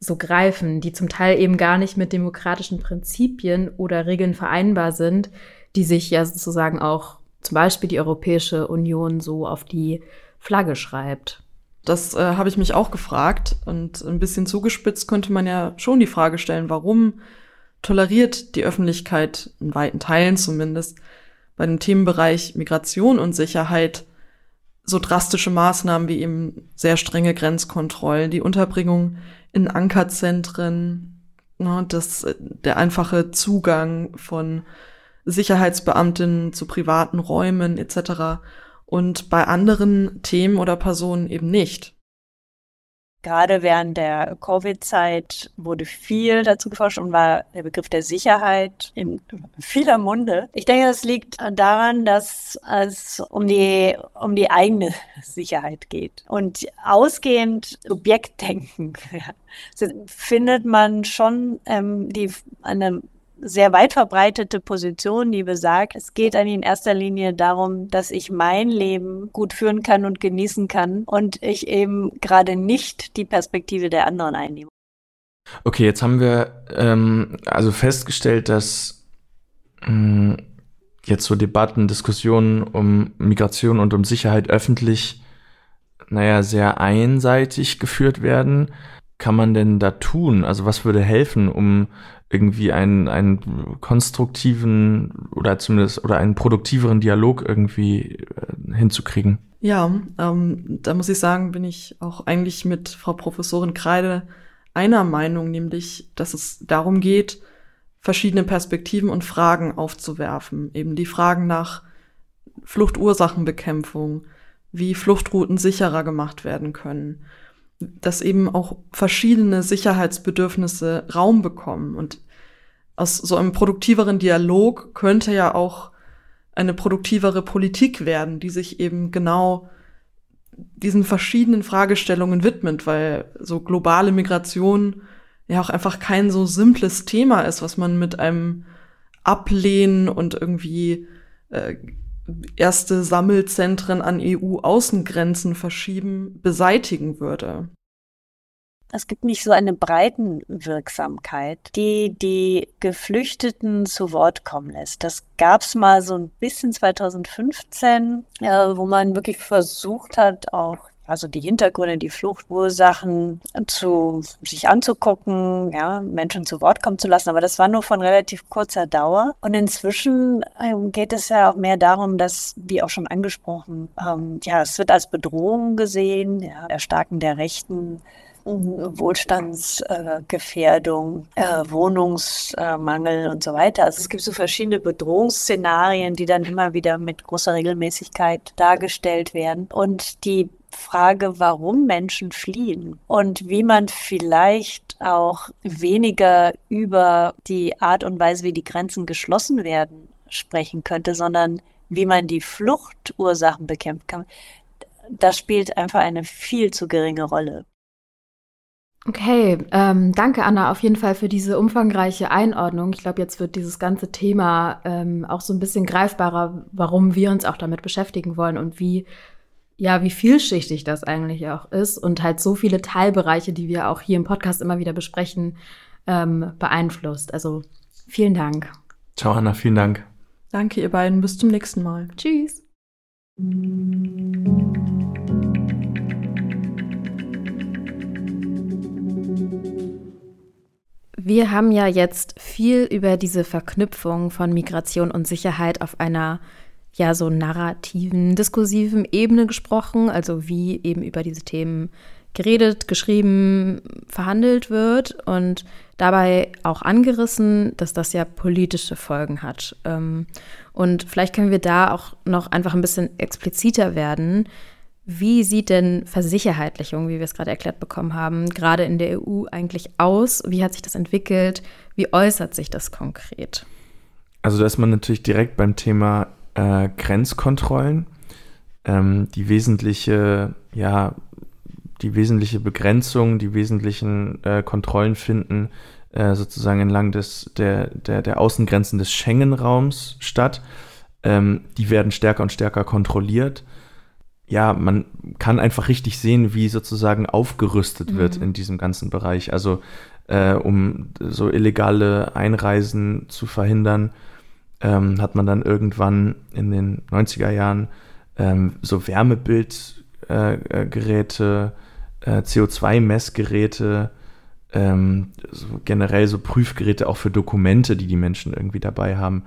so greifen, die zum Teil eben gar nicht mit demokratischen Prinzipien oder Regeln vereinbar sind, die sich ja sozusagen auch zum Beispiel die Europäische Union so auf die Flagge schreibt. Das äh, habe ich mich auch gefragt und ein bisschen zugespitzt könnte man ja schon die Frage stellen, warum toleriert die Öffentlichkeit in weiten Teilen zumindest bei dem Themenbereich Migration und Sicherheit so drastische Maßnahmen wie eben sehr strenge Grenzkontrollen, die Unterbringung in Ankerzentren, ne, das, der einfache Zugang von Sicherheitsbeamtinnen zu privaten Räumen etc und bei anderen Themen oder Personen eben nicht. Gerade während der Covid-Zeit wurde viel dazu geforscht und war der Begriff der Sicherheit in vieler Munde. Ich denke, das liegt daran, dass es um die, um die eigene Sicherheit geht. Und ausgehend Subjektdenken ja, findet man schon ähm, die, eine sehr weit verbreitete Position, die besagt, es geht eigentlich in erster Linie darum, dass ich mein Leben gut führen kann und genießen kann und ich eben gerade nicht die Perspektive der anderen einnehme. Okay, jetzt haben wir ähm, also festgestellt, dass mh, hm, jetzt so Debatten, Diskussionen um Migration und um Sicherheit öffentlich, naja, sehr einseitig geführt werden. Kann man denn da tun? Also was würde helfen, um irgendwie einen, einen konstruktiven oder zumindest oder einen produktiveren Dialog irgendwie äh, hinzukriegen? Ja, ähm, da muss ich sagen, bin ich auch eigentlich mit Frau Professorin Kreide einer Meinung, nämlich, dass es darum geht, verschiedene Perspektiven und Fragen aufzuwerfen. Eben die Fragen nach Fluchtursachenbekämpfung, wie Fluchtrouten sicherer gemacht werden können, dass eben auch verschiedene Sicherheitsbedürfnisse Raum bekommen. Und aus so einem produktiveren Dialog könnte ja auch eine produktivere Politik werden, die sich eben genau diesen verschiedenen Fragestellungen widmet, weil so globale Migration ja auch einfach kein so simples Thema ist, was man mit einem Ablehnen und irgendwie äh, erste Sammelzentren an EU-Außengrenzen verschieben beseitigen würde. Es gibt nicht so eine Breitenwirksamkeit, die die Geflüchteten zu Wort kommen lässt. Das gab es mal so ein bisschen 2015, äh, wo man wirklich versucht hat, auch also die Hintergründe, die Fluchtursachen zu sich anzugucken, ja, Menschen zu Wort kommen zu lassen. Aber das war nur von relativ kurzer Dauer. Und inzwischen ähm, geht es ja auch mehr darum, dass, wie auch schon angesprochen, ähm, ja, es wird als Bedrohung gesehen, ja, Erstarken der Rechten Wohlstandsgefährdung, äh, Wohnungsmangel und so weiter. Also es gibt so verschiedene Bedrohungsszenarien, die dann immer wieder mit großer Regelmäßigkeit dargestellt werden. Und die Frage, warum Menschen fliehen und wie man vielleicht auch weniger über die Art und Weise, wie die Grenzen geschlossen werden, sprechen könnte, sondern wie man die Fluchtursachen bekämpfen kann. Das spielt einfach eine viel zu geringe Rolle. Okay, ähm, danke Anna auf jeden Fall für diese umfangreiche Einordnung. Ich glaube, jetzt wird dieses ganze Thema ähm, auch so ein bisschen greifbarer, warum wir uns auch damit beschäftigen wollen und wie ja, wie vielschichtig das eigentlich auch ist und halt so viele Teilbereiche, die wir auch hier im Podcast immer wieder besprechen, ähm, beeinflusst. Also vielen Dank. Ciao Anna, vielen Dank. Danke ihr beiden, bis zum nächsten Mal. Tschüss. Wir haben ja jetzt viel über diese Verknüpfung von Migration und Sicherheit auf einer ja so narrativen, diskursiven Ebene gesprochen, also wie eben über diese Themen geredet, geschrieben, verhandelt wird und dabei auch angerissen, dass das ja politische Folgen hat. Ähm, und vielleicht können wir da auch noch einfach ein bisschen expliziter werden, wie sieht denn Versicherheitlichung, wie wir es gerade erklärt bekommen haben, gerade in der EU eigentlich aus? Wie hat sich das entwickelt? Wie äußert sich das konkret? Also da ist man natürlich direkt beim Thema äh, Grenzkontrollen. Ähm, die wesentliche, ja, die wesentliche Begrenzung, die wesentlichen äh, Kontrollen finden äh, sozusagen entlang des, der, der, der Außengrenzen des Schengen-Raums statt. Ähm, die werden stärker und stärker kontrolliert ja, man kann einfach richtig sehen, wie sozusagen aufgerüstet wird mhm. in diesem ganzen Bereich. Also äh, um so illegale Einreisen zu verhindern, ähm, hat man dann irgendwann in den 90er Jahren ähm, so Wärmebildgeräte, äh, äh, CO2-Messgeräte, ähm, so generell so Prüfgeräte auch für Dokumente, die die Menschen irgendwie dabei haben,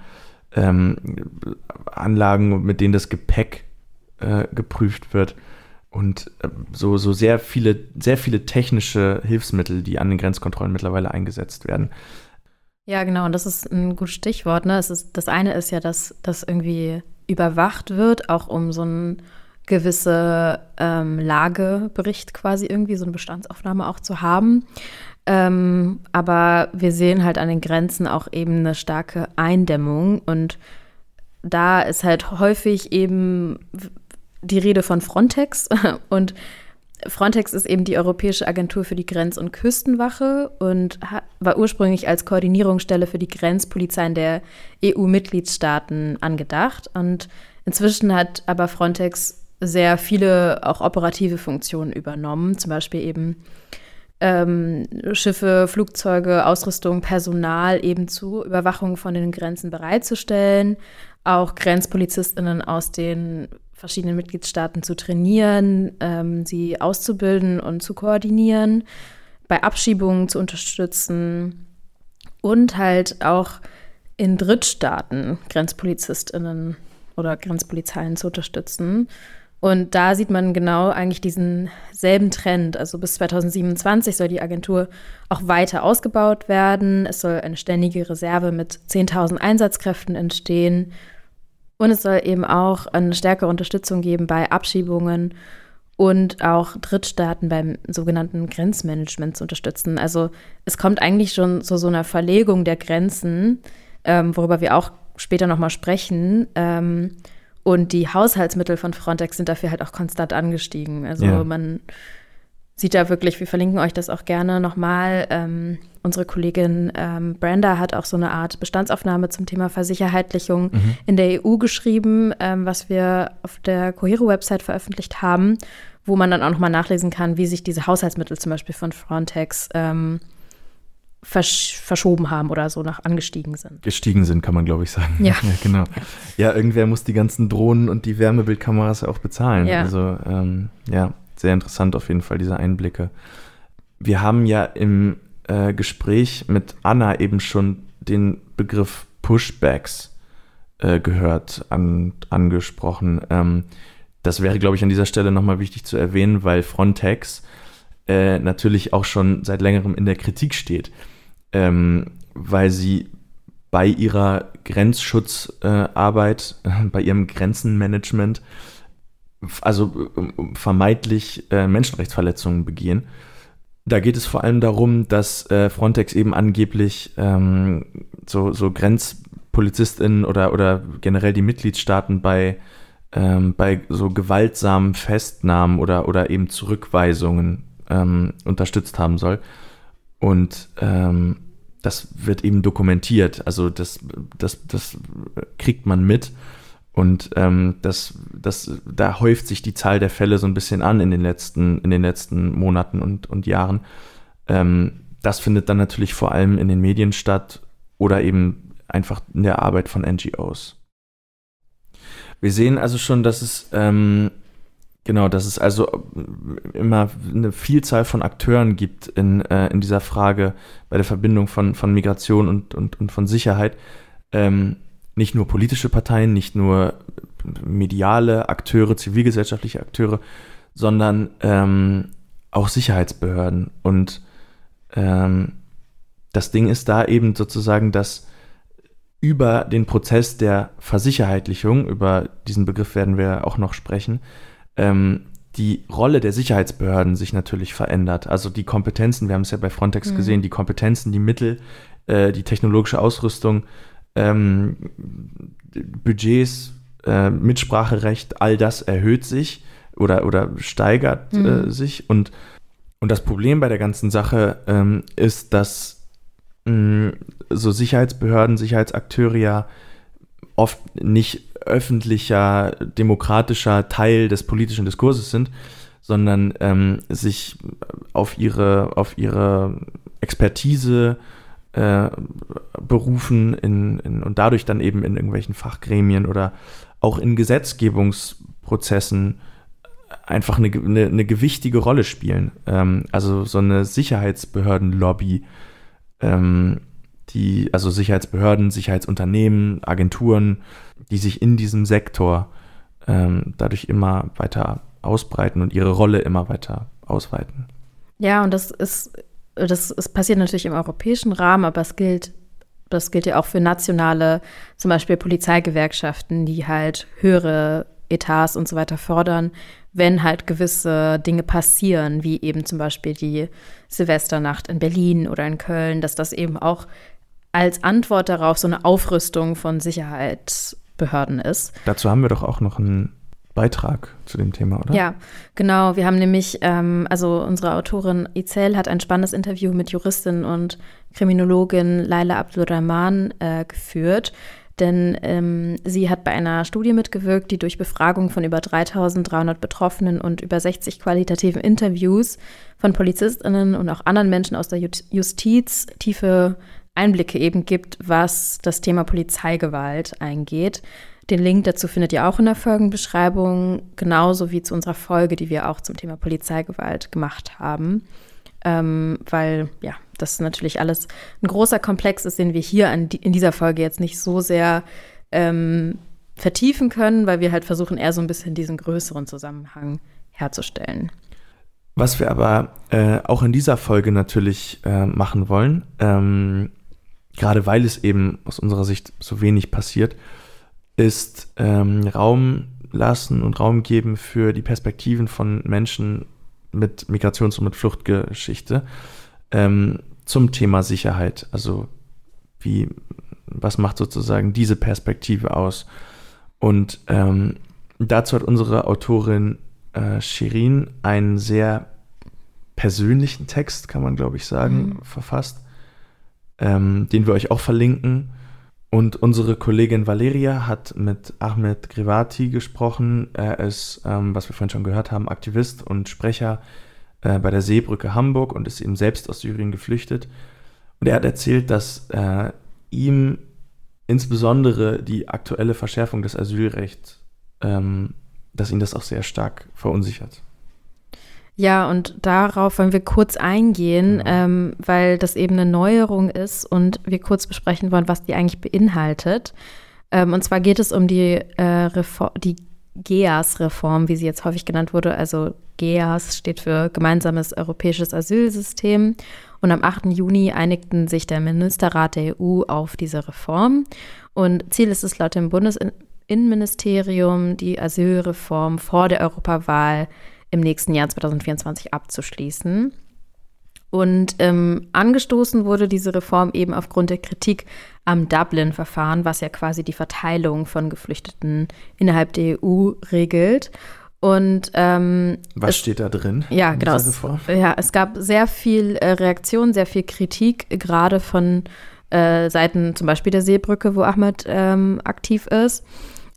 ähm, Anlagen, mit denen das Gepäck äh, geprüft wird und äh, so, so sehr viele, sehr viele technische Hilfsmittel, die an den Grenzkontrollen mittlerweile eingesetzt werden. Ja, genau, und das ist ein gutes Stichwort. Ne? Es ist, das eine ist ja, dass das irgendwie überwacht wird, auch um so ein gewisse ähm, Lagebericht quasi irgendwie, so eine Bestandsaufnahme auch zu haben. Ähm, aber wir sehen halt an den Grenzen auch eben eine starke Eindämmung und da ist halt häufig eben die Rede von Frontex und Frontex ist eben die Europäische Agentur für die Grenz- und Küstenwache und war ursprünglich als Koordinierungsstelle für die Grenzpolizeien der EU-Mitgliedstaaten angedacht. Und inzwischen hat aber Frontex sehr viele auch operative Funktionen übernommen, zum Beispiel eben ähm, Schiffe, Flugzeuge, Ausrüstung, Personal eben zur Überwachung von den Grenzen bereitzustellen, auch Grenzpolizistinnen aus den verschiedenen Mitgliedstaaten zu trainieren, ähm, sie auszubilden und zu koordinieren, bei Abschiebungen zu unterstützen und halt auch in Drittstaaten Grenzpolizistinnen oder Grenzpolizeien zu unterstützen. Und da sieht man genau eigentlich diesen selben Trend. Also bis 2027 soll die Agentur auch weiter ausgebaut werden. Es soll eine ständige Reserve mit 10.000 Einsatzkräften entstehen. Und es soll eben auch eine stärkere Unterstützung geben bei Abschiebungen und auch Drittstaaten beim sogenannten Grenzmanagement zu unterstützen. Also es kommt eigentlich schon zu so einer Verlegung der Grenzen, ähm, worüber wir auch später nochmal sprechen. Ähm, und die Haushaltsmittel von Frontex sind dafür halt auch konstant angestiegen. Also ja. man sieht da wirklich, wir verlinken euch das auch gerne nochmal. Ähm, unsere Kollegin ähm, Brenda hat auch so eine Art Bestandsaufnahme zum Thema Versicherheitlichung mhm. in der EU geschrieben, ähm, was wir auf der Cohero-Website veröffentlicht haben, wo man dann auch nochmal nachlesen kann, wie sich diese Haushaltsmittel zum Beispiel von Frontex ähm, versch verschoben haben oder so nach angestiegen sind. Gestiegen sind, kann man glaube ich sagen. Ja. ja. genau. Ja, irgendwer muss die ganzen Drohnen und die Wärmebildkameras auch bezahlen. Ja. Also ähm, ja, sehr interessant auf jeden Fall diese Einblicke. Wir haben ja im äh, Gespräch mit Anna eben schon den Begriff Pushbacks äh, gehört, an, angesprochen. Ähm, das wäre, glaube ich, an dieser Stelle nochmal wichtig zu erwähnen, weil Frontex äh, natürlich auch schon seit längerem in der Kritik steht ähm, weil sie bei ihrer Grenzschutzarbeit, äh, bei ihrem Grenzenmanagement, also vermeintlich äh, Menschenrechtsverletzungen begehen. Da geht es vor allem darum, dass äh, Frontex eben angeblich ähm, so, so GrenzpolizistInnen oder, oder generell die Mitgliedstaaten bei, ähm, bei so gewaltsamen Festnahmen oder, oder eben Zurückweisungen ähm, unterstützt haben soll. Und ähm, das wird eben dokumentiert. Also das, das, das kriegt man mit. Und ähm, das, das, da häuft sich die Zahl der Fälle so ein bisschen an in den letzten, in den letzten Monaten und, und Jahren. Ähm, das findet dann natürlich vor allem in den Medien statt oder eben einfach in der Arbeit von NGOs. Wir sehen also schon, dass es ähm, Genau, dass es also immer eine Vielzahl von Akteuren gibt in, äh, in dieser Frage bei der Verbindung von, von Migration und, und, und von Sicherheit. Ähm, nicht nur politische Parteien, nicht nur mediale Akteure, zivilgesellschaftliche Akteure, sondern ähm, auch Sicherheitsbehörden. Und ähm, das Ding ist da eben sozusagen, dass über den Prozess der Versicherheitlichung, über diesen Begriff werden wir auch noch sprechen, ähm, die Rolle der Sicherheitsbehörden sich natürlich verändert. Also die Kompetenzen, wir haben es ja bei Frontex mhm. gesehen, die Kompetenzen, die Mittel, äh, die technologische Ausrüstung, ähm, Budgets, äh, Mitspracherecht, all das erhöht sich oder, oder steigert mhm. äh, sich. Und, und das Problem bei der ganzen Sache ähm, ist, dass mh, so Sicherheitsbehörden, Sicherheitsakteure ja oft nicht öffentlicher, demokratischer Teil des politischen Diskurses sind, sondern ähm, sich auf ihre, auf ihre Expertise äh, berufen in, in, und dadurch dann eben in irgendwelchen Fachgremien oder auch in Gesetzgebungsprozessen einfach eine, eine, eine gewichtige Rolle spielen. Ähm, also so eine Sicherheitsbehördenlobby ähm, die, also Sicherheitsbehörden, Sicherheitsunternehmen, Agenturen, die sich in diesem Sektor ähm, dadurch immer weiter ausbreiten und ihre Rolle immer weiter ausweiten. Ja, und das ist, das, das passiert natürlich im europäischen Rahmen, aber es gilt, das gilt ja auch für nationale, zum Beispiel Polizeigewerkschaften, die halt höhere Etats und so weiter fordern, wenn halt gewisse Dinge passieren, wie eben zum Beispiel die Silvesternacht in Berlin oder in Köln, dass das eben auch als Antwort darauf so eine Aufrüstung von Sicherheitsbehörden ist. Dazu haben wir doch auch noch einen Beitrag zu dem Thema, oder? Ja, genau. Wir haben nämlich, ähm, also unsere Autorin Izel hat ein spannendes Interview mit Juristin und Kriminologin Laila Abdurrahman äh, geführt. denn ähm, sie hat bei einer Studie mitgewirkt, die durch Befragung von über 3300 Betroffenen und über 60 qualitativen Interviews von PolizistInnen und auch anderen Menschen aus der Justiz tiefe Einblicke eben gibt, was das Thema Polizeigewalt eingeht. Den Link dazu findet ihr auch in der Folgenbeschreibung, genauso wie zu unserer Folge, die wir auch zum Thema Polizeigewalt gemacht haben. Ähm, weil ja, das natürlich alles ein großer Komplex ist, den wir hier die, in dieser Folge jetzt nicht so sehr ähm, vertiefen können, weil wir halt versuchen, eher so ein bisschen diesen größeren Zusammenhang herzustellen. Was wir aber äh, auch in dieser Folge natürlich äh, machen wollen, ähm, gerade weil es eben aus unserer Sicht so wenig passiert, ist ähm, Raum lassen und Raum geben für die Perspektiven von Menschen mit Migrations- und mit Fluchtgeschichte ähm, zum Thema Sicherheit. Also wie, was macht sozusagen diese Perspektive aus? Und ähm, dazu hat unsere Autorin äh, Shirin einen sehr persönlichen Text, kann man glaube ich sagen, mhm. verfasst, ähm, den wir euch auch verlinken. Und unsere Kollegin Valeria hat mit Ahmed Grivati gesprochen. Er ist, ähm, was wir vorhin schon gehört haben, Aktivist und Sprecher äh, bei der Seebrücke Hamburg und ist eben selbst aus Syrien geflüchtet. Und er hat erzählt, dass äh, ihm insbesondere die aktuelle Verschärfung des Asylrechts, ähm, dass ihn das auch sehr stark verunsichert. Ja, und darauf wollen wir kurz eingehen, genau. ähm, weil das eben eine Neuerung ist und wir kurz besprechen wollen, was die eigentlich beinhaltet. Ähm, und zwar geht es um die, äh, Reform, die GEAS-Reform, wie sie jetzt häufig genannt wurde. Also GEAS steht für Gemeinsames Europäisches Asylsystem. Und am 8. Juni einigten sich der Ministerrat der EU auf diese Reform. Und Ziel ist es laut dem Bundesinnenministerium, die Asylreform vor der Europawahl im nächsten Jahr 2024 abzuschließen. Und ähm, angestoßen wurde diese Reform eben aufgrund der Kritik am Dublin-Verfahren, was ja quasi die Verteilung von Geflüchteten innerhalb der EU regelt. Und ähm, was es, steht da drin? Ja, genau. Es, ja, es gab sehr viel äh, Reaktion, sehr viel Kritik, gerade von äh, Seiten zum Beispiel der Seebrücke, wo Ahmed ähm, aktiv ist.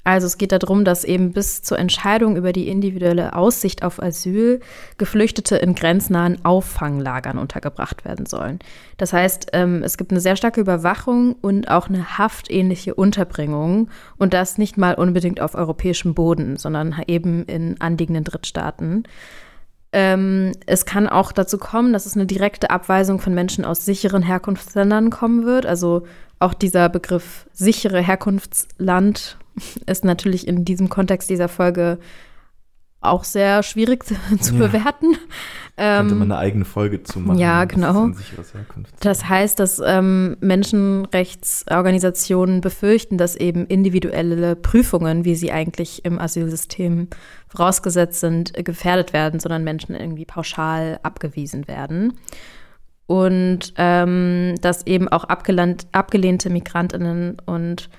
Also es geht darum, dass eben bis zur Entscheidung über die individuelle Aussicht auf Asyl Geflüchtete in grenznahen Auffanglagern untergebracht werden sollen. Das heißt, ähm, es gibt eine sehr starke Überwachung und auch eine haftähnliche Unterbringung und das nicht mal unbedingt auf europäischem Boden, sondern eben in anliegenden Drittstaaten. Ähm, es kann auch dazu kommen, dass es eine direkte Abweisung von Menschen aus sicheren Herkunftsländern kommen wird. Also auch dieser Begriff sichere Herkunftsland ist natürlich in diesem Kontext dieser Folge auch sehr schwierig zu, zu ja. bewerten. Könnte man ähm, eine eigene Folge zu machen. Ja, genau. Das heißt, dass ähm, Menschenrechtsorganisationen befürchten, dass eben individuelle Prüfungen, wie sie eigentlich im Asylsystem vorausgesetzt sind, gefährdet werden, sondern Menschen irgendwie pauschal abgewiesen werden. Und ähm, dass eben auch abgelehnte Migrantinnen und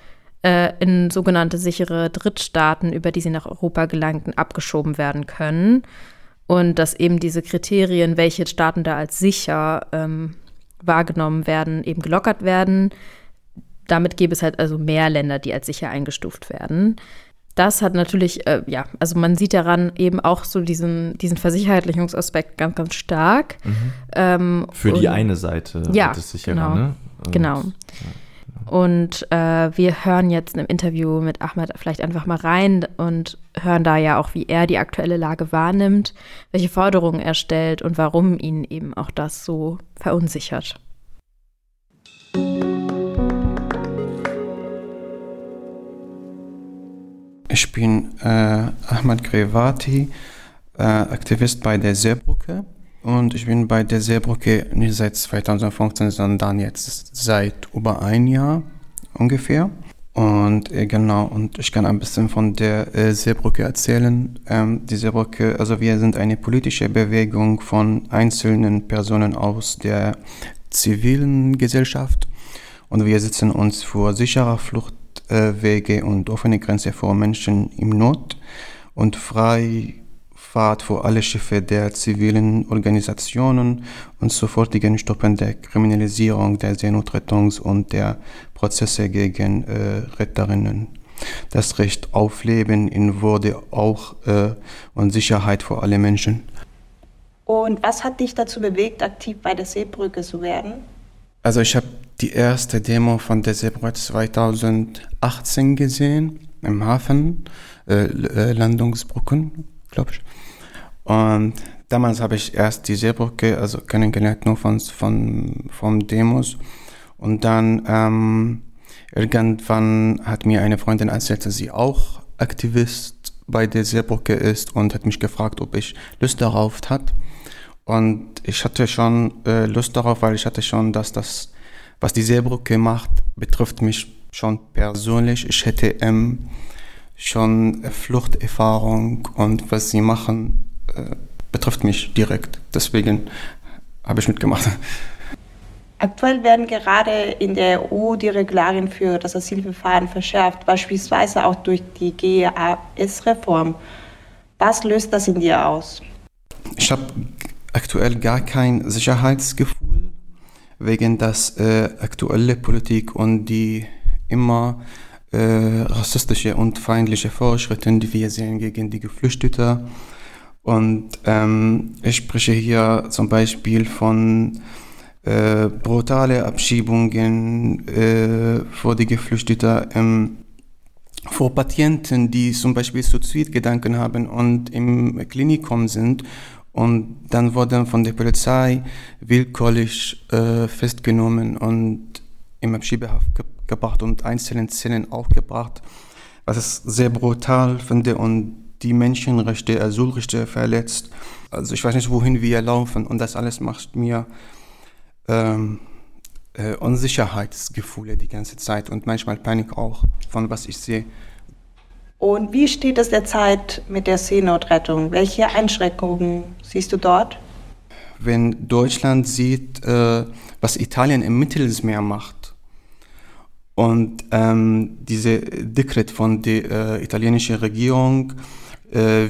äh, in sogenannte sichere Drittstaaten, über die sie nach Europa gelangten, abgeschoben werden können. Und dass eben diese Kriterien, welche Staaten da als sicher ähm, wahrgenommen werden, eben gelockert werden. Damit gäbe es halt also mehr Länder, die als sicher eingestuft werden. Das hat natürlich, äh, ja, also man sieht daran eben auch so diesen, diesen Versicherheitlichungsaspekt ganz, ganz stark. Mhm. Ähm, Für die eine Seite ja, es sicherer, genau, ne? Und, genau. Ja. Und äh, wir hören jetzt im Interview mit Ahmed vielleicht einfach mal rein und hören da ja auch, wie er die aktuelle Lage wahrnimmt, welche Forderungen er stellt und warum ihn eben auch das so verunsichert. Ich bin äh, Ahmed Grevati, äh, Aktivist bei der Seebrücke und ich bin bei der Seebrücke nicht seit 2015, sondern jetzt seit über ein Jahr ungefähr. Und äh, genau, und ich kann ein bisschen von der äh, Seebrücke erzählen. Ähm, die Seebrücke, also wir sind eine politische Bewegung von einzelnen Personen aus der zivilen Gesellschaft und wir setzen uns für sichere Fluchtwege und offene Grenzen vor Menschen im Not und frei Fahrt für alle Schiffe der zivilen Organisationen und sofortigen Stoppen der Kriminalisierung der Seenotrettungs- und der Prozesse gegen äh, Retterinnen. Das Recht auf Leben in Würde auch äh, und Sicherheit für alle Menschen. Und was hat dich dazu bewegt, aktiv bei der Seebrücke zu werden? Also ich habe die erste Demo von der Seebrücke 2018 gesehen im Hafen, äh, äh Landungsbrücken, glaube ich. Und damals habe ich erst die Seebrücke also kennengelernt, nur von, von, von Demos. Und dann ähm, irgendwann hat mir eine Freundin erzählt, dass sie auch Aktivist bei der Seebrücke ist und hat mich gefragt, ob ich Lust darauf hat. Und ich hatte schon äh, Lust darauf, weil ich hatte schon, dass das, was die Seebrücke macht, betrifft mich schon persönlich. Ich hätte ähm, schon Fluchterfahrung und was sie machen, betrifft mich direkt. Deswegen habe ich mitgemacht. Aktuell werden gerade in der EU die Regularien für das Asylverfahren verschärft, beispielsweise auch durch die GAS-Reform. Was löst das in dir aus? Ich habe aktuell gar kein Sicherheitsgefühl wegen das äh, aktuelle Politik und die immer äh, rassistische und feindliche Fortschritte, die wir sehen gegen die Geflüchteten. Und ähm, ich spreche hier zum Beispiel von äh, brutale Abschiebungen äh, vor die Geflüchteten, ähm, vor Patienten, die zum Beispiel Suizidgedanken haben und im Klinikum sind. Und dann wurden von der Polizei willkürlich äh, festgenommen und im Abschiebehaft ge gebracht und einzelnen Zellen aufgebracht, was ich sehr brutal finde und die Menschenrechte, Asylrechte verletzt. Also ich weiß nicht, wohin wir laufen und das alles macht mir ähm, äh, Unsicherheitsgefühle die ganze Zeit und manchmal Panik auch von was ich sehe. Und wie steht es derzeit mit der Seenotrettung? Welche Einschränkungen siehst du dort? Wenn Deutschland sieht, äh, was Italien im Mittelmeer macht und ähm, diese Dekret von der äh, italienischen Regierung,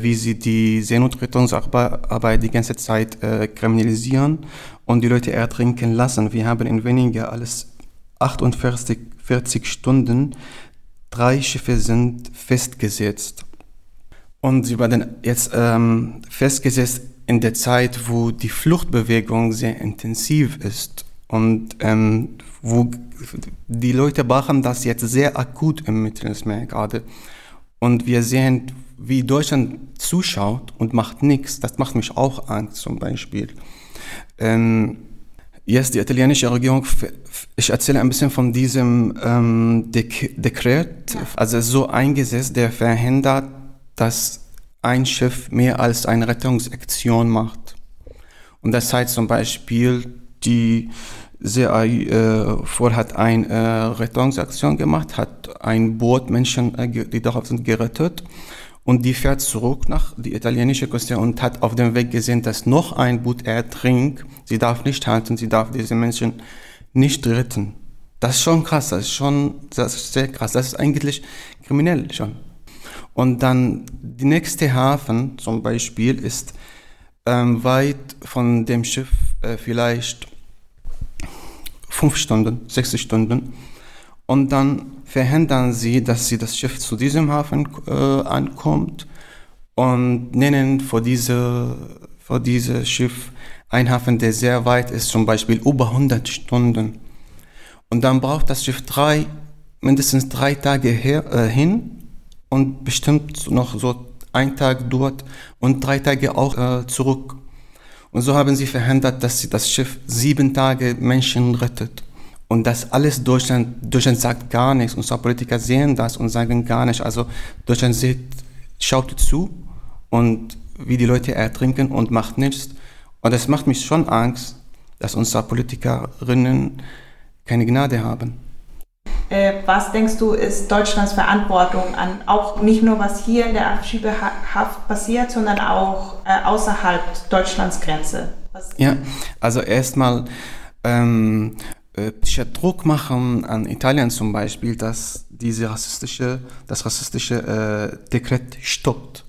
wie sie die Seenotrettungsarbeit die ganze Zeit äh, kriminalisieren und die Leute ertrinken lassen. Wir haben in weniger als 48 40 Stunden drei Schiffe sind festgesetzt. Und sie werden jetzt ähm, festgesetzt in der Zeit, wo die Fluchtbewegung sehr intensiv ist und ähm, wo die Leute machen das jetzt sehr akut im Mittelmeer gerade. Und wir sehen, wie Deutschland zuschaut und macht nichts. Das macht mich auch Angst zum Beispiel. Ähm, Jetzt die italienische Regierung, ich erzähle ein bisschen von diesem ähm, Dek Dekret, also so eingesetzt, der verhindert, dass ein Schiff mehr als eine Rettungsaktion macht. Und das heißt zum Beispiel, die CAI äh, vorhat eine äh, Rettungsaktion gemacht, hat ein Boot Menschen, äh, die darauf sind, gerettet und die fährt zurück nach die italienische Küste und hat auf dem Weg gesehen, dass noch ein Boot ertrinkt. Sie darf nicht halten, sie darf diese Menschen nicht retten. Das ist schon krass, das ist schon, das ist sehr krass, das ist eigentlich kriminell schon. Und dann die nächste Hafen zum Beispiel ist ähm, weit von dem Schiff äh, vielleicht fünf Stunden, sechs Stunden. Und dann verhindern sie, dass sie das Schiff zu diesem Hafen äh, ankommt und nennen vor diese, vor dieses Schiff ein Hafen, der sehr weit ist, zum Beispiel über 100 Stunden. Und dann braucht das Schiff drei, mindestens drei Tage her, äh, hin und bestimmt noch so ein Tag dort und drei Tage auch äh, zurück. Und so haben sie verhindert, dass sie das Schiff sieben Tage Menschen rettet. Und das alles Deutschland, Deutschland sagt gar nichts. Unsere Politiker sehen das und sagen gar nichts. Also Deutschland sieht, schaut zu und wie die Leute ertrinken und macht nichts. Und das macht mich schon Angst, dass unsere Politikerinnen keine Gnade haben. Äh, was denkst du, ist Deutschlands Verantwortung an auch nicht nur was hier in der Abschiebehaft passiert, sondern auch äh, außerhalb Deutschlands Grenze? Was ja, also erstmal ähm, äh, Druck machen an Italien zum Beispiel, dass diese rassistische, das rassistische äh, Dekret stoppt.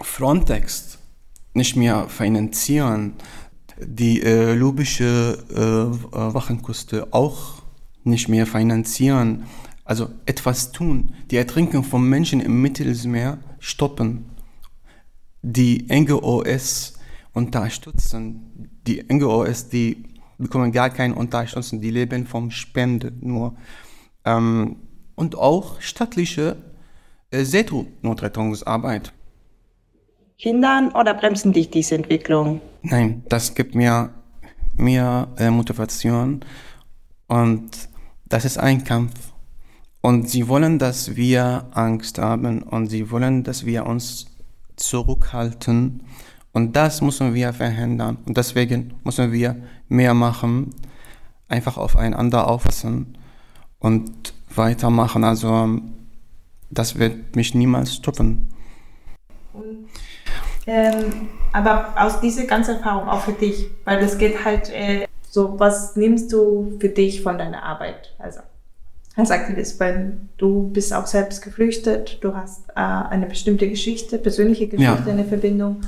Frontex nicht mehr finanzieren, die äh, libysche äh, Wachenküste auch nicht mehr finanzieren, also etwas tun, die Ertrinkung von Menschen im Mittelmeer stoppen, die NGOs unterstützen, die NGOs, die bekommen gar keine Unterstützung, die leben vom Spende nur. Ähm, und auch staatliche äh, Seenotrettungsarbeit. Hindern oder bremsen dich diese Entwicklung? Nein, das gibt mir mehr äh, Motivation und das ist ein Kampf. Und sie wollen, dass wir Angst haben und sie wollen, dass wir uns zurückhalten. Und das müssen wir verhindern. Und deswegen müssen wir mehr machen, einfach aufeinander aufpassen und weitermachen. Also das wird mich niemals stoppen. Und, ähm, aber aus dieser ganzen Erfahrung auch für dich, weil es geht halt äh, so, was nimmst du für dich von deiner Arbeit? Also als Aktivist, weil du bist auch selbst geflüchtet, du hast äh, eine bestimmte Geschichte, persönliche Geschichte, ja. eine Verbindung.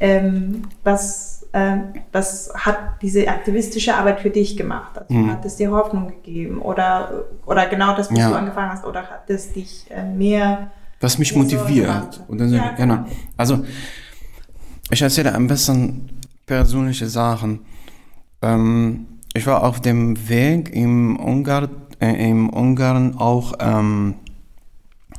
Ähm, was, äh, was hat diese aktivistische Arbeit für dich gemacht? Also, mhm. Hat es dir Hoffnung gegeben? Oder, oder genau das, was ja. du angefangen hast? Oder hat es dich äh, mehr... Was mich motiviert. So dann, ja, genau. Also, ich erzähle ein bisschen persönliche Sachen. Ähm, ich war auf dem Weg im Ungarn äh, im Ungarn auch ähm,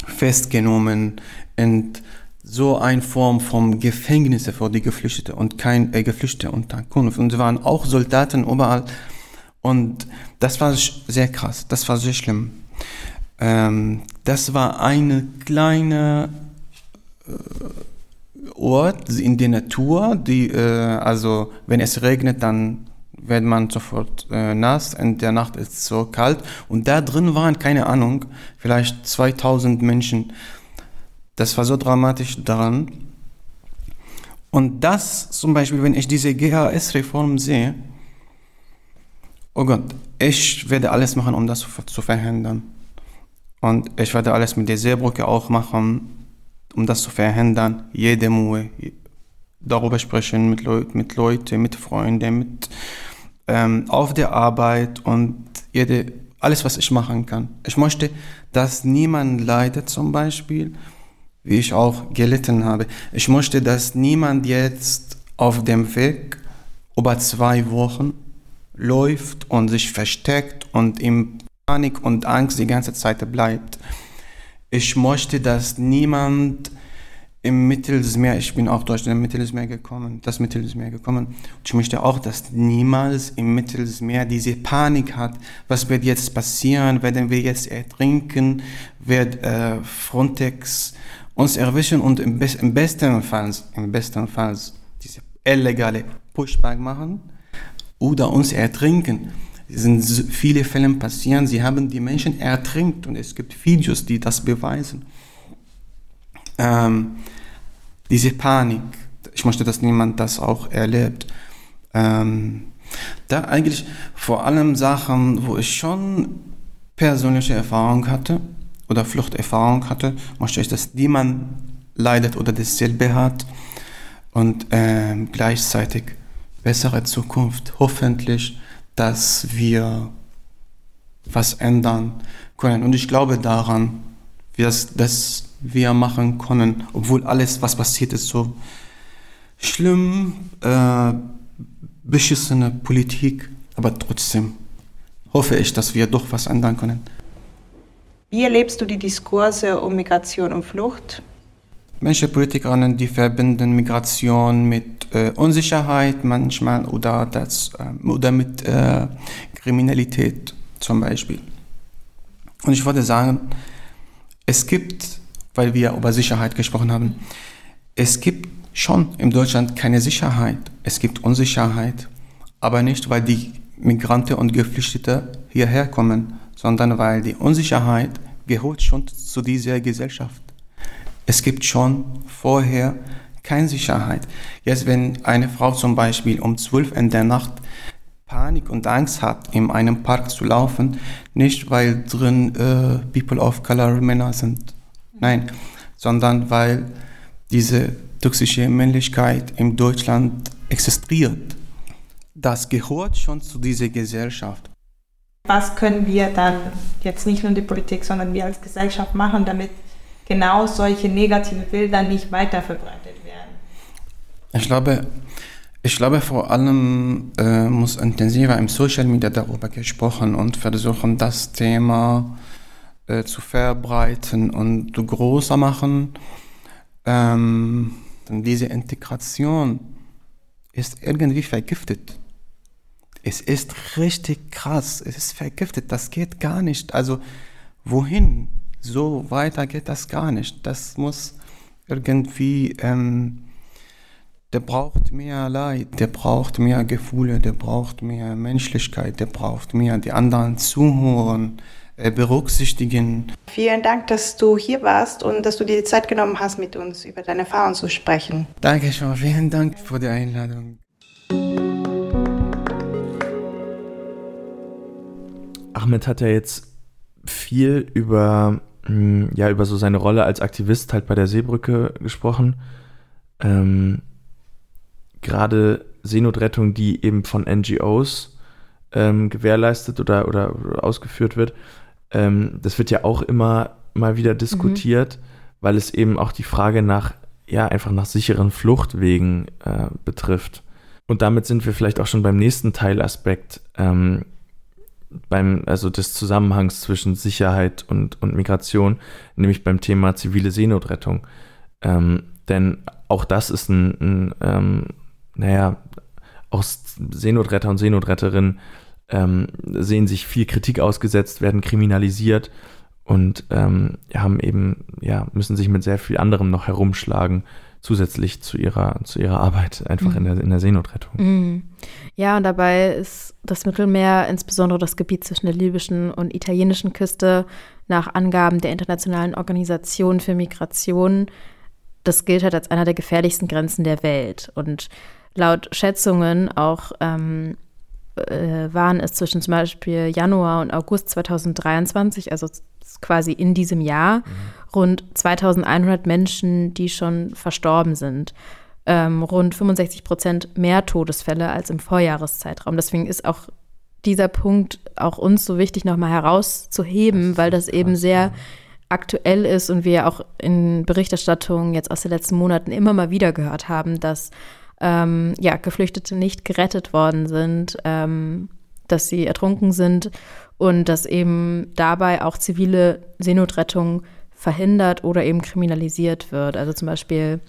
festgenommen und so eine Form von Gefängnisse für die Geflüchteten und kein äh, Geflüchtete Unterkunft. Und es waren auch Soldaten überall. Und das war sehr krass, das war sehr schlimm. Ähm, das war eine kleine äh, Ort in der Natur, die, äh, also wenn es regnet, dann wird man sofort äh, nass und der Nacht ist so kalt. Und da drin waren, keine Ahnung, vielleicht 2000 Menschen. Das war so dramatisch daran. Und das zum Beispiel, wenn ich diese GHS-Reform sehe, oh Gott, ich werde alles machen, um das zu verhindern. Und ich werde alles mit der Seebrücke auch machen, um das zu verhindern. Jede Mühe, darüber sprechen mit, Leut, mit Leuten, mit Freunden, mit ähm, auf der Arbeit und jede, alles, was ich machen kann. Ich möchte, dass niemand leidet zum Beispiel, wie ich auch gelitten habe. Ich möchte, dass niemand jetzt auf dem Weg über zwei Wochen läuft und sich versteckt und in Panik und Angst die ganze Zeit bleibt. Ich möchte, dass niemand im Mittelmeer, ich bin auch durch den Mittelmeer gekommen, das Mittelmeer gekommen. Ich möchte auch, dass niemals im Mittelmeer diese Panik hat, was wird jetzt passieren, werden wir jetzt ertrinken, wird äh, Frontex uns erwischen und im, im besten Fall, im besten Fall diese illegale Pushback machen oder uns ertrinken. Es sind viele Fälle passieren, sie haben die Menschen ertrinkt und es gibt Videos, die das beweisen ähm, diese Panik, ich möchte, dass niemand das auch erlebt. Ähm, da eigentlich vor allem Sachen, wo ich schon persönliche Erfahrung hatte oder Fluchterfahrung hatte, möchte ich, dass niemand leidet oder dasselbe hat und ähm, gleichzeitig bessere Zukunft. Hoffentlich, dass wir was ändern können. Und ich glaube daran, dass, dass wir machen können, obwohl alles, was passiert ist, so schlimm, äh, beschissene Politik, aber trotzdem hoffe ich, dass wir doch was ändern können. Wie erlebst du die Diskurse um Migration und Flucht? Manche Politikerinnen, die verbinden Migration mit äh, Unsicherheit manchmal oder, das, äh, oder mit äh, Kriminalität zum Beispiel. Und ich würde sagen, es gibt weil wir über Sicherheit gesprochen haben. Es gibt schon in Deutschland keine Sicherheit. Es gibt Unsicherheit, aber nicht, weil die Migranten und Geflüchtete hierher kommen, sondern weil die Unsicherheit gehört schon zu dieser Gesellschaft. Es gibt schon vorher keine Sicherheit. Jetzt, wenn eine Frau zum Beispiel um 12 in der Nacht Panik und Angst hat, in einem Park zu laufen, nicht weil drin äh, People of Color Männer sind, Nein, sondern weil diese toxische Männlichkeit in Deutschland existiert. Das gehört schon zu dieser Gesellschaft. Was können wir dann jetzt nicht nur die Politik, sondern wir als Gesellschaft machen, damit genau solche negativen Bilder nicht weiter verbreitet werden? Ich glaube, ich glaube vor allem äh, muss intensiver im Social Media darüber gesprochen und versuchen, das Thema äh, zu verbreiten und größer machen. Ähm, diese Integration ist irgendwie vergiftet. Es ist richtig krass. Es ist vergiftet. Das geht gar nicht. Also wohin? So weiter geht das gar nicht. Das muss irgendwie ähm, der braucht mehr Leid, der braucht mehr Gefühle, der braucht mehr Menschlichkeit, der braucht mehr die anderen zuhören, äh, berücksichtigen. Vielen Dank, dass du hier warst und dass du dir die Zeit genommen hast, mit uns über deine Erfahrungen zu sprechen. Danke schon, vielen Dank für die Einladung. Ahmed hat ja jetzt viel über, hm, ja, über so seine Rolle als Aktivist halt bei der Seebrücke gesprochen. Ähm, gerade Seenotrettung, die eben von NGOs ähm, gewährleistet oder, oder ausgeführt wird, ähm, das wird ja auch immer mal wieder diskutiert, mhm. weil es eben auch die Frage nach, ja, einfach nach sicheren Fluchtwegen äh, betrifft. Und damit sind wir vielleicht auch schon beim nächsten Teilaspekt, ähm, beim, also des Zusammenhangs zwischen Sicherheit und, und Migration, nämlich beim Thema zivile Seenotrettung. Ähm, denn auch das ist ein, ein ähm, naja, auch Seenotretter und Seenotretterinnen ähm, sehen sich viel Kritik ausgesetzt, werden kriminalisiert und ähm, haben eben, ja, müssen sich mit sehr viel anderem noch herumschlagen, zusätzlich zu ihrer, zu ihrer Arbeit einfach mhm. in, der, in der Seenotrettung. Mhm. Ja, und dabei ist das Mittelmeer, insbesondere das Gebiet zwischen der libyschen und italienischen Küste, nach Angaben der Internationalen Organisation für Migration, das gilt halt als einer der gefährlichsten Grenzen der Welt. Und laut Schätzungen auch ähm, äh, waren es zwischen zum Beispiel Januar und August 2023, also quasi in diesem Jahr, mhm. rund 2100 Menschen, die schon verstorben sind. Ähm, rund 65 Prozent mehr Todesfälle als im Vorjahreszeitraum. Deswegen ist auch dieser Punkt auch uns so wichtig, nochmal herauszuheben, das weil das eben sehr aktuell ist und wir auch in Berichterstattungen jetzt aus den letzten Monaten immer mal wieder gehört haben, dass ähm, ja, Geflüchtete nicht gerettet worden sind, ähm, dass sie ertrunken sind und dass eben dabei auch zivile Seenotrettung verhindert oder eben kriminalisiert wird. Also zum Beispiel,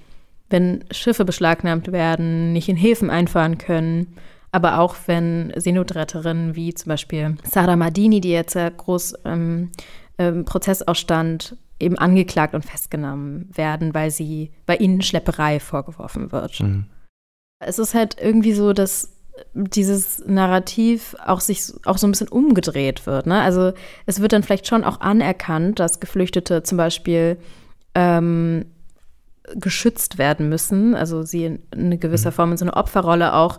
wenn Schiffe beschlagnahmt werden, nicht in Häfen einfahren können, aber auch wenn Seenotretterinnen wie zum Beispiel Sarah Madini, die jetzt sehr groß ähm, im Prozess ausstand, eben angeklagt und festgenommen werden, weil sie bei ihnen Schlepperei vorgeworfen wird. Mhm. Es ist halt irgendwie so, dass dieses Narrativ auch sich auch so ein bisschen umgedreht wird. Ne? Also es wird dann vielleicht schon auch anerkannt, dass Geflüchtete zum Beispiel ähm, geschützt werden müssen, also sie in, in gewisser mhm. Form in so eine Opferrolle auch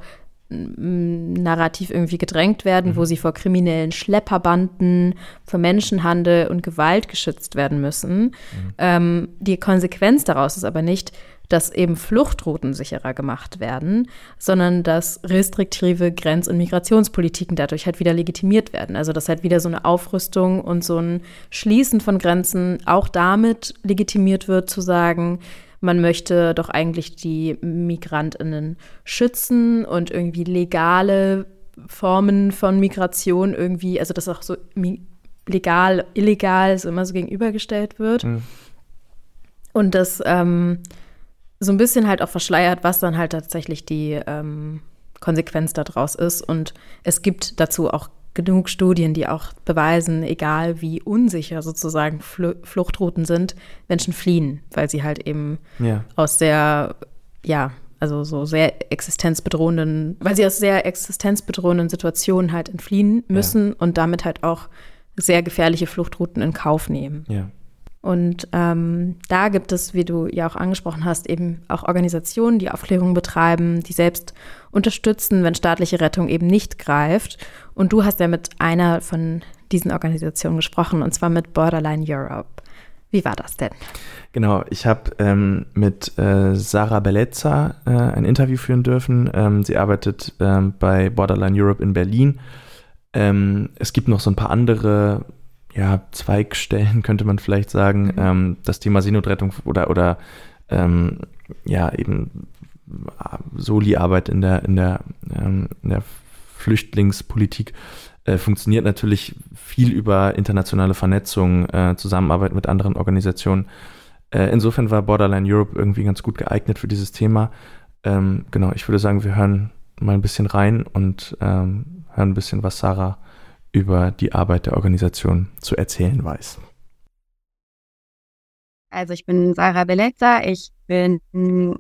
narrativ irgendwie gedrängt werden, mhm. wo sie vor kriminellen Schlepperbanden, vor Menschenhandel und Gewalt geschützt werden müssen. Mhm. Ähm, die Konsequenz daraus ist aber nicht, dass eben Fluchtrouten sicherer gemacht werden, sondern dass restriktive Grenz- und Migrationspolitiken dadurch halt wieder legitimiert werden. Also dass halt wieder so eine Aufrüstung und so ein Schließen von Grenzen auch damit legitimiert wird, zu sagen, man möchte doch eigentlich die Migrantinnen schützen und irgendwie legale Formen von Migration irgendwie, also dass auch so legal, illegal so immer so gegenübergestellt wird. Mhm. Und das ähm, so ein bisschen halt auch verschleiert, was dann halt tatsächlich die ähm, Konsequenz daraus ist. Und es gibt dazu auch genug Studien, die auch beweisen, egal wie unsicher sozusagen Fl Fluchtrouten sind, Menschen fliehen, weil sie halt eben ja. aus sehr, ja, also so sehr existenzbedrohenden, weil sie aus sehr existenzbedrohenden Situationen halt entfliehen müssen ja. und damit halt auch sehr gefährliche Fluchtrouten in Kauf nehmen. Ja. Und ähm, da gibt es, wie du ja auch angesprochen hast, eben auch Organisationen, die Aufklärung betreiben, die selbst unterstützen, wenn staatliche Rettung eben nicht greift. Und du hast ja mit einer von diesen Organisationen gesprochen, und zwar mit Borderline Europe. Wie war das denn? Genau, ich habe ähm, mit äh, Sarah Bellezza äh, ein Interview führen dürfen. Ähm, sie arbeitet ähm, bei Borderline Europe in Berlin. Ähm, es gibt noch so ein paar andere ja, Zweigstellen, könnte man vielleicht sagen. Mhm. Ähm, das Thema Seenotrettung oder, oder ähm, ja, eben Soli-Arbeit in der, in, der, in der Flüchtlingspolitik äh, funktioniert natürlich viel über internationale Vernetzung, äh, Zusammenarbeit mit anderen Organisationen. Äh, insofern war Borderline Europe irgendwie ganz gut geeignet für dieses Thema. Ähm, genau, ich würde sagen, wir hören mal ein bisschen rein und ähm, hören ein bisschen, was Sarah über die Arbeit der Organisation zu erzählen weiß. Also ich bin Sarah Belezza, ich bin,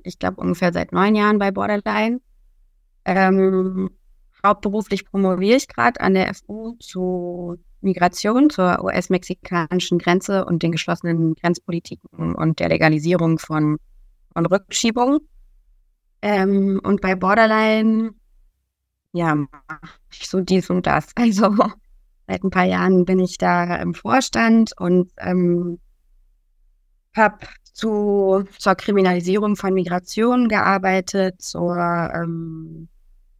ich glaube, ungefähr seit neun Jahren bei Borderline. Ähm, hauptberuflich promoviere ich gerade an der FU zu Migration, zur US-mexikanischen Grenze und den geschlossenen Grenzpolitiken und der Legalisierung von, von Rückschiebungen. Ähm, und bei Borderline, ja, mache ich so dies und das. Also seit ein paar Jahren bin ich da im Vorstand und ähm, habe zu, zur Kriminalisierung von Migration gearbeitet, zur ähm,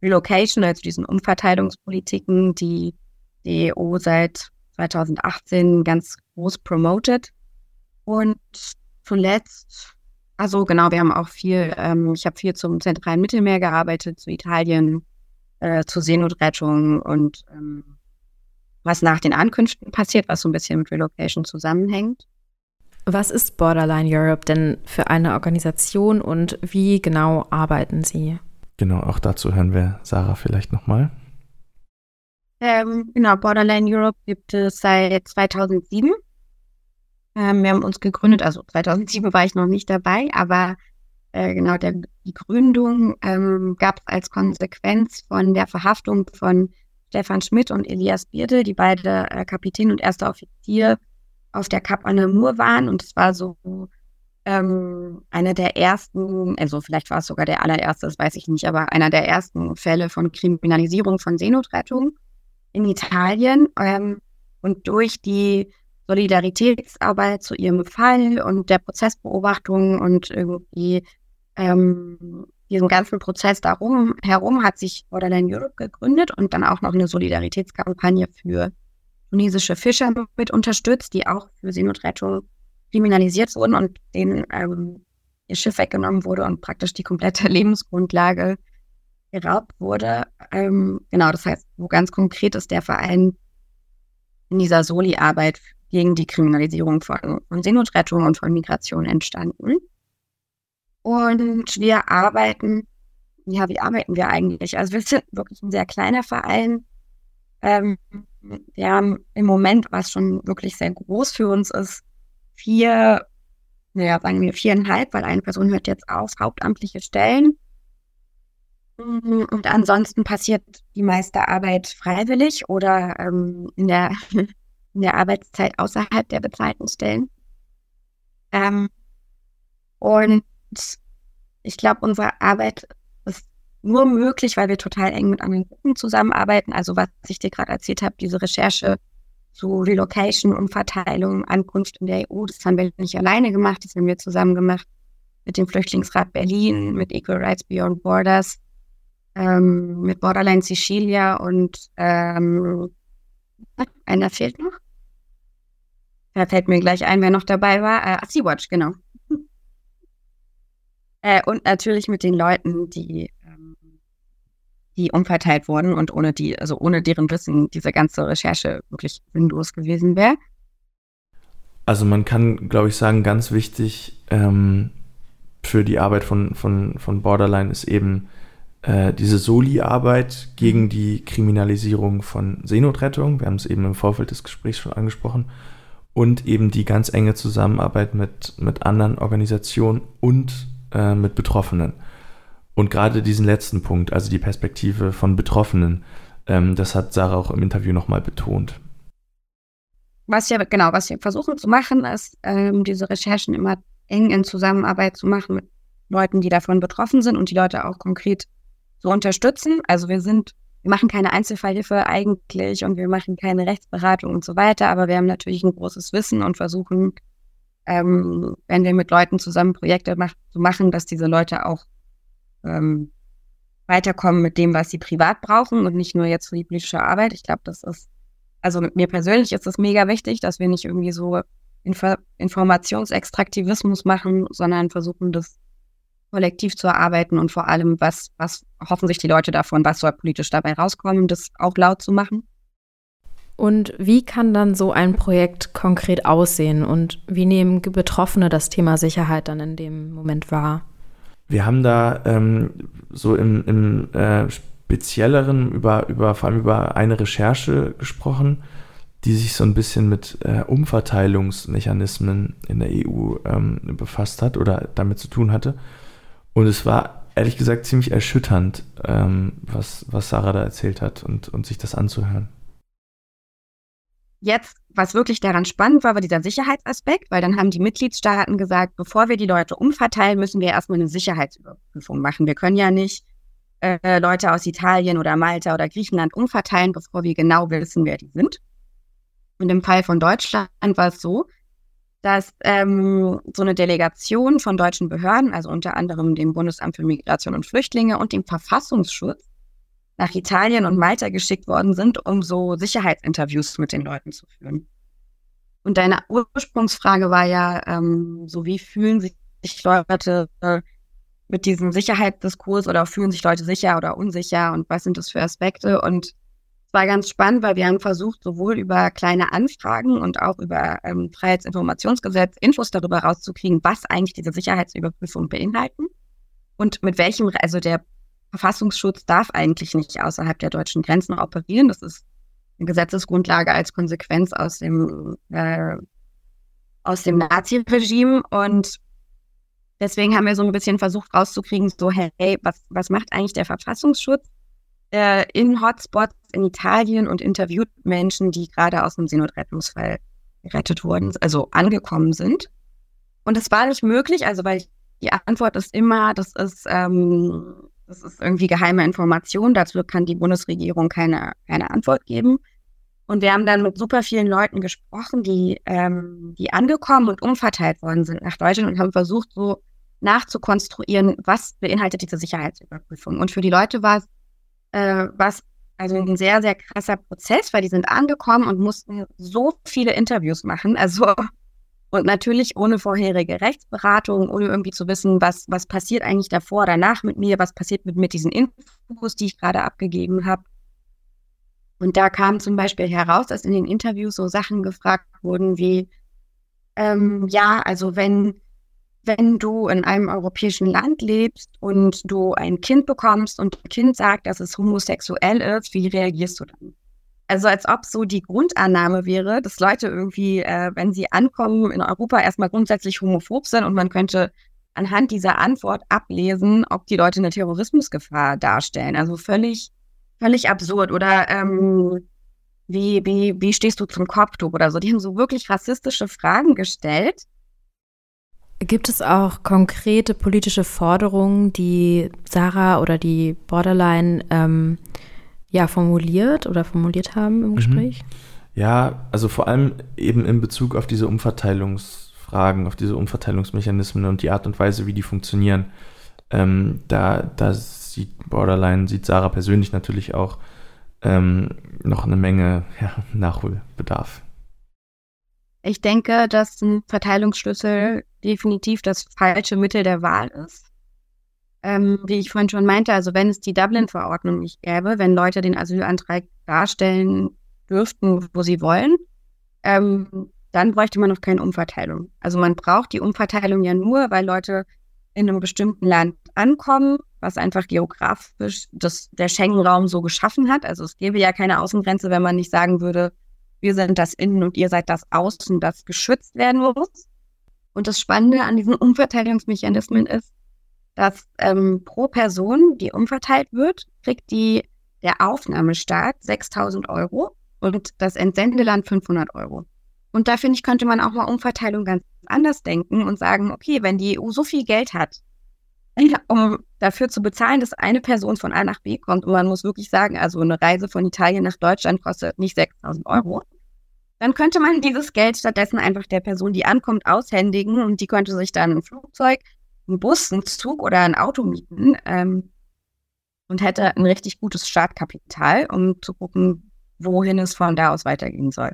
Relocation, also diesen Umverteilungspolitiken, die die EU seit 2018 ganz groß promotet. Und zuletzt, also genau, wir haben auch viel, ähm, ich habe viel zum zentralen Mittelmeer gearbeitet, zu Italien, äh, zur Seenotrettung und ähm, was nach den Ankünften passiert, was so ein bisschen mit Relocation zusammenhängt. Was ist Borderline Europe denn für eine Organisation und wie genau arbeiten Sie? Genau, auch dazu hören wir Sarah vielleicht nochmal. Ähm, genau, Borderline Europe gibt es seit 2007. Ähm, wir haben uns gegründet, also 2007 war ich noch nicht dabei, aber äh, genau der, die Gründung ähm, gab es als Konsequenz von der Verhaftung von Stefan Schmidt und Elias Bierde, die beide äh, Kapitän und erster Offizier auf der Kap an der Mur waren. Und es war so ähm, einer der ersten, also vielleicht war es sogar der allererste, das weiß ich nicht, aber einer der ersten Fälle von Kriminalisierung von Seenotrettung in Italien. Ähm, und durch die Solidaritätsarbeit zu ihrem Fall und der Prozessbeobachtung und irgendwie ähm, diesem ganzen Prozess darum herum hat sich Borderline Europe gegründet und dann auch noch eine Solidaritätskampagne für tunesische Fischer mit unterstützt, die auch für Seenotrettung kriminalisiert wurden und denen ähm, ihr Schiff weggenommen wurde und praktisch die komplette Lebensgrundlage geraubt wurde. Ähm, genau, das heißt, wo ganz konkret ist der Verein in dieser Soli-Arbeit gegen die Kriminalisierung von, von Seenotrettung und von Migration entstanden. Und wir arbeiten, ja, wie arbeiten wir eigentlich? Also wir sind wirklich ein sehr kleiner Verein. Ähm, wir haben im Moment, was schon wirklich sehr groß für uns ist, vier, naja, sagen wir viereinhalb, weil eine Person hört jetzt auf, hauptamtliche Stellen. Und ansonsten passiert die meiste Arbeit freiwillig oder ähm, in, der, in der Arbeitszeit außerhalb der bezahlten Stellen. Ähm, und ich glaube, unsere Arbeit ist nur möglich, weil wir total eng mit anderen Gruppen zusammenarbeiten. Also was ich dir gerade erzählt habe, diese Recherche zu Relocation, Umverteilung, Ankunft in der EU. Das haben wir nicht alleine gemacht, das haben wir zusammen gemacht mit dem Flüchtlingsrat Berlin, mit Equal Rights Beyond Borders, ähm, mit Borderline Sicilia und ähm, einer fehlt noch. Da fällt mir gleich ein, wer noch dabei war. Äh, Sea-Watch, genau. Äh, und natürlich mit den Leuten, die die umverteilt wurden und ohne die, also ohne deren Wissen diese ganze Recherche wirklich sinnlos gewesen wäre. Also man kann, glaube ich, sagen, ganz wichtig ähm, für die Arbeit von, von, von Borderline ist eben äh, diese Soli-Arbeit gegen die Kriminalisierung von Seenotrettung. Wir haben es eben im Vorfeld des Gesprächs schon angesprochen. Und eben die ganz enge Zusammenarbeit mit, mit anderen Organisationen und äh, mit Betroffenen. Und gerade diesen letzten Punkt, also die Perspektive von Betroffenen, ähm, das hat Sarah auch im Interview nochmal betont. Was wir, genau, was wir versuchen zu machen, ist, ähm, diese Recherchen immer eng in Zusammenarbeit zu machen mit Leuten, die davon betroffen sind und die Leute auch konkret zu unterstützen. Also wir sind, wir machen keine Einzelfallhilfe eigentlich und wir machen keine Rechtsberatung und so weiter, aber wir haben natürlich ein großes Wissen und versuchen ähm, wenn wir mit Leuten zusammen Projekte mach zu machen, dass diese Leute auch ähm, weiterkommen mit dem, was sie privat brauchen und nicht nur jetzt für die politische Arbeit. Ich glaube, das ist, also mit mir persönlich ist es mega wichtig, dass wir nicht irgendwie so Info Informationsextraktivismus machen, sondern versuchen, das kollektiv zu erarbeiten und vor allem, was, was hoffen sich die Leute davon, was soll politisch dabei rauskommen, das auch laut zu machen. Und wie kann dann so ein Projekt konkret aussehen und wie nehmen Betroffene das Thema Sicherheit dann in dem Moment wahr? Wir haben da ähm, so im, im äh, Spezielleren über, über, vor allem über eine Recherche gesprochen, die sich so ein bisschen mit äh, Umverteilungsmechanismen in der EU ähm, befasst hat oder damit zu tun hatte. Und es war ehrlich gesagt ziemlich erschütternd, ähm, was, was Sarah da erzählt hat und, und sich das anzuhören. Jetzt, was wirklich daran spannend war, war dieser Sicherheitsaspekt, weil dann haben die Mitgliedstaaten gesagt, bevor wir die Leute umverteilen, müssen wir erstmal eine Sicherheitsüberprüfung machen. Wir können ja nicht äh, Leute aus Italien oder Malta oder Griechenland umverteilen, bevor wir genau wissen, wer die sind. Und im Fall von Deutschland war es so, dass ähm, so eine Delegation von deutschen Behörden, also unter anderem dem Bundesamt für Migration und Flüchtlinge und dem Verfassungsschutz, nach Italien und Malta geschickt worden sind, um so Sicherheitsinterviews mit den Leuten zu führen. Und deine Ursprungsfrage war ja, ähm, so wie fühlen sich Leute äh, mit diesem Sicherheitsdiskurs oder fühlen sich Leute sicher oder unsicher und was sind das für Aspekte? Und es war ganz spannend, weil wir haben versucht, sowohl über kleine Anfragen und auch über ähm, Freiheitsinformationsgesetz Infos darüber rauszukriegen, was eigentlich diese Sicherheitsüberprüfung beinhalten und mit welchem, also der Verfassungsschutz darf eigentlich nicht außerhalb der deutschen Grenzen operieren. Das ist eine Gesetzesgrundlage als Konsequenz aus dem, äh, aus dem Nazi-Regime. Und deswegen haben wir so ein bisschen versucht rauszukriegen, so, hey, was, was macht eigentlich der Verfassungsschutz äh, in Hotspots in Italien und interviewt Menschen, die gerade aus einem Seenotrettungsfall gerettet wurden, also angekommen sind. Und es war nicht möglich, also weil die Antwort ist immer, das ist ähm, das ist irgendwie geheime Information. Dazu kann die Bundesregierung keine, keine Antwort geben. Und wir haben dann mit super vielen Leuten gesprochen, die, ähm, die angekommen und umverteilt worden sind nach Deutschland und haben versucht, so nachzukonstruieren, was beinhaltet diese Sicherheitsüberprüfung. Und für die Leute war es äh, also ein sehr, sehr krasser Prozess, weil die sind angekommen und mussten so viele Interviews machen. Also und natürlich ohne vorherige Rechtsberatung, ohne irgendwie zu wissen, was, was passiert eigentlich davor, danach mit mir, was passiert mit, mit diesen Infos, die ich gerade abgegeben habe. Und da kam zum Beispiel heraus, dass in den Interviews so Sachen gefragt wurden wie, ähm, ja, also wenn, wenn du in einem europäischen Land lebst und du ein Kind bekommst und das Kind sagt, dass es homosexuell ist, wie reagierst du dann? Also als ob so die Grundannahme wäre, dass Leute irgendwie, äh, wenn sie ankommen in Europa, erstmal grundsätzlich homophob sind und man könnte anhand dieser Antwort ablesen, ob die Leute eine Terrorismusgefahr darstellen. Also völlig, völlig absurd. Oder ähm, wie, wie, wie stehst du zum Kopftuch oder so? Die haben so wirklich rassistische Fragen gestellt. Gibt es auch konkrete politische Forderungen, die Sarah oder die Borderline ähm, ja, formuliert oder formuliert haben im mhm. Gespräch? Ja, also vor allem eben in Bezug auf diese Umverteilungsfragen, auf diese Umverteilungsmechanismen und die Art und Weise, wie die funktionieren. Ähm, da, da sieht Borderline, sieht Sarah persönlich natürlich auch ähm, noch eine Menge ja, Nachholbedarf. Ich denke, dass ein Verteilungsschlüssel definitiv das falsche Mittel der Wahl ist. Ähm, wie ich vorhin schon meinte, also wenn es die Dublin-Verordnung nicht gäbe, wenn Leute den Asylantrag darstellen dürften, wo sie wollen, ähm, dann bräuchte man noch keine Umverteilung. Also man braucht die Umverteilung ja nur, weil Leute in einem bestimmten Land ankommen, was einfach geografisch das, der Schengen-Raum so geschaffen hat. Also es gäbe ja keine Außengrenze, wenn man nicht sagen würde, wir sind das Innen und ihr seid das Außen, das geschützt werden muss. Und das Spannende an diesen Umverteilungsmechanismen ist, dass ähm, pro Person, die umverteilt wird, kriegt die der Aufnahmestaat 6.000 Euro und das Entsendeland 500 Euro. Und da finde ich, könnte man auch mal Umverteilung ganz anders denken und sagen, okay, wenn die EU so viel Geld hat, um dafür zu bezahlen, dass eine Person von A nach B kommt und man muss wirklich sagen, also eine Reise von Italien nach Deutschland kostet nicht 6.000 Euro, dann könnte man dieses Geld stattdessen einfach der Person, die ankommt, aushändigen und die könnte sich dann ein Flugzeug, einen Bus, einen Zug oder ein Auto mieten ähm, und hätte ein richtig gutes Startkapital, um zu gucken, wohin es von da aus weitergehen soll.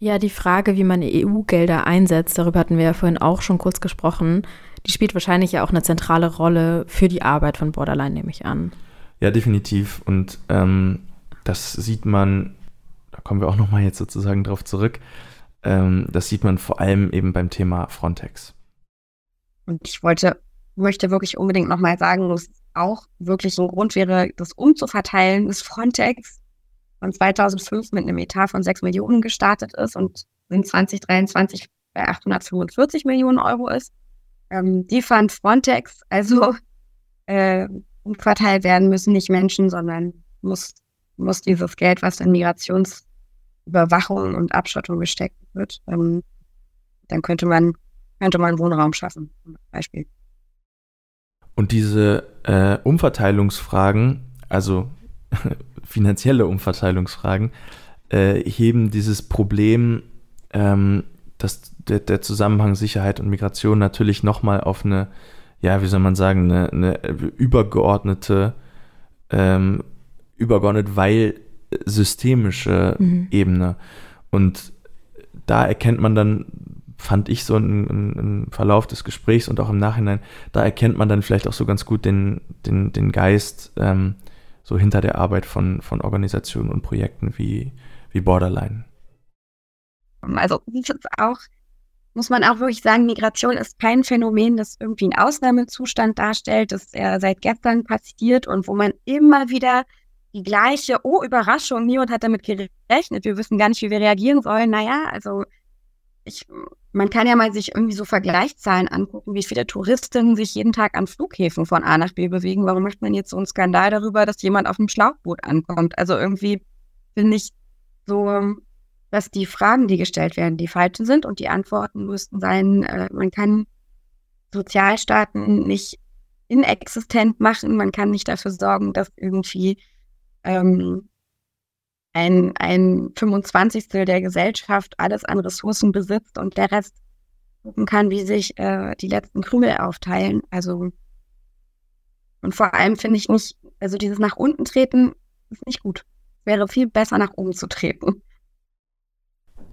Ja, die Frage, wie man EU-Gelder einsetzt, darüber hatten wir ja vorhin auch schon kurz gesprochen, die spielt wahrscheinlich ja auch eine zentrale Rolle für die Arbeit von Borderline, nehme ich an. Ja, definitiv. Und ähm, das sieht man, da kommen wir auch nochmal jetzt sozusagen drauf zurück, ähm, das sieht man vor allem eben beim Thema Frontex. Und ich wollte, möchte wirklich unbedingt nochmal sagen, dass auch wirklich so ein Grund wäre, das umzuverteilen, dass Frontex von 2005 mit einem Etat von 6 Millionen gestartet ist und in 2023 bei 845 Millionen Euro ist. Ähm, die fand Frontex, also äh, umverteilt werden müssen nicht Menschen, sondern muss, muss dieses Geld, was in Migrationsüberwachung und Abschottung gesteckt wird, ähm, dann könnte man, könnte man Wohnraum schaffen, zum Beispiel. Und diese äh, Umverteilungsfragen, also finanzielle Umverteilungsfragen, äh, heben dieses Problem, ähm, dass der, der, Zusammenhang Sicherheit und Migration natürlich nochmal auf eine, ja, wie soll man sagen, eine, eine übergeordnete, ähm, übergeordnet, weil systemische mhm. Ebene. Und da erkennt man dann, fand ich so im Verlauf des Gesprächs und auch im Nachhinein, da erkennt man dann vielleicht auch so ganz gut den, den, den Geist ähm, so hinter der Arbeit von, von Organisationen und Projekten wie, wie Borderline. Also auch, muss man auch wirklich sagen, Migration ist kein Phänomen, das irgendwie einen Ausnahmezustand darstellt, das ja seit gestern passiert und wo man immer wieder die gleiche, oh Überraschung, niemand hat damit gerechnet, wir wissen gar nicht, wie wir reagieren sollen. Naja, also ich, man kann ja mal sich irgendwie so Vergleichszahlen angucken, wie viele Touristen sich jeden Tag an Flughäfen von A nach B bewegen. Warum macht man jetzt so einen Skandal darüber, dass jemand auf einem Schlauchboot ankommt? Also irgendwie finde ich so, dass die Fragen, die gestellt werden, die falschen sind und die Antworten müssten sein, äh, man kann Sozialstaaten nicht inexistent machen, man kann nicht dafür sorgen, dass irgendwie ähm, ein, ein 25. der Gesellschaft alles an Ressourcen besitzt und der Rest gucken kann, wie sich äh, die letzten Krümel aufteilen. Also und vor allem finde ich nicht, also dieses nach unten treten ist nicht gut. Wäre viel besser nach oben zu treten.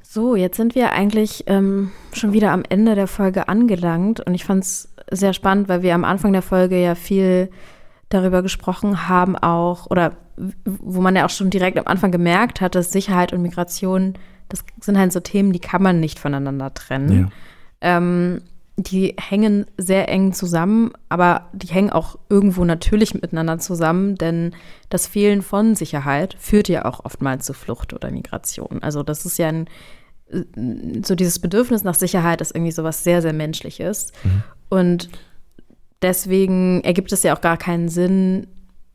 So, jetzt sind wir eigentlich ähm, schon wieder am Ende der Folge angelangt und ich fand es sehr spannend, weil wir am Anfang der Folge ja viel darüber gesprochen haben, auch, oder wo man ja auch schon direkt am Anfang gemerkt hat, dass Sicherheit und Migration, das sind halt so Themen, die kann man nicht voneinander trennen. Ja. Ähm, die hängen sehr eng zusammen, aber die hängen auch irgendwo natürlich miteinander zusammen, denn das Fehlen von Sicherheit führt ja auch oftmals zu Flucht oder Migration. Also das ist ja ein, so dieses Bedürfnis nach Sicherheit ist irgendwie sowas sehr, sehr Menschliches. Mhm. Und deswegen ergibt es ja auch gar keinen Sinn,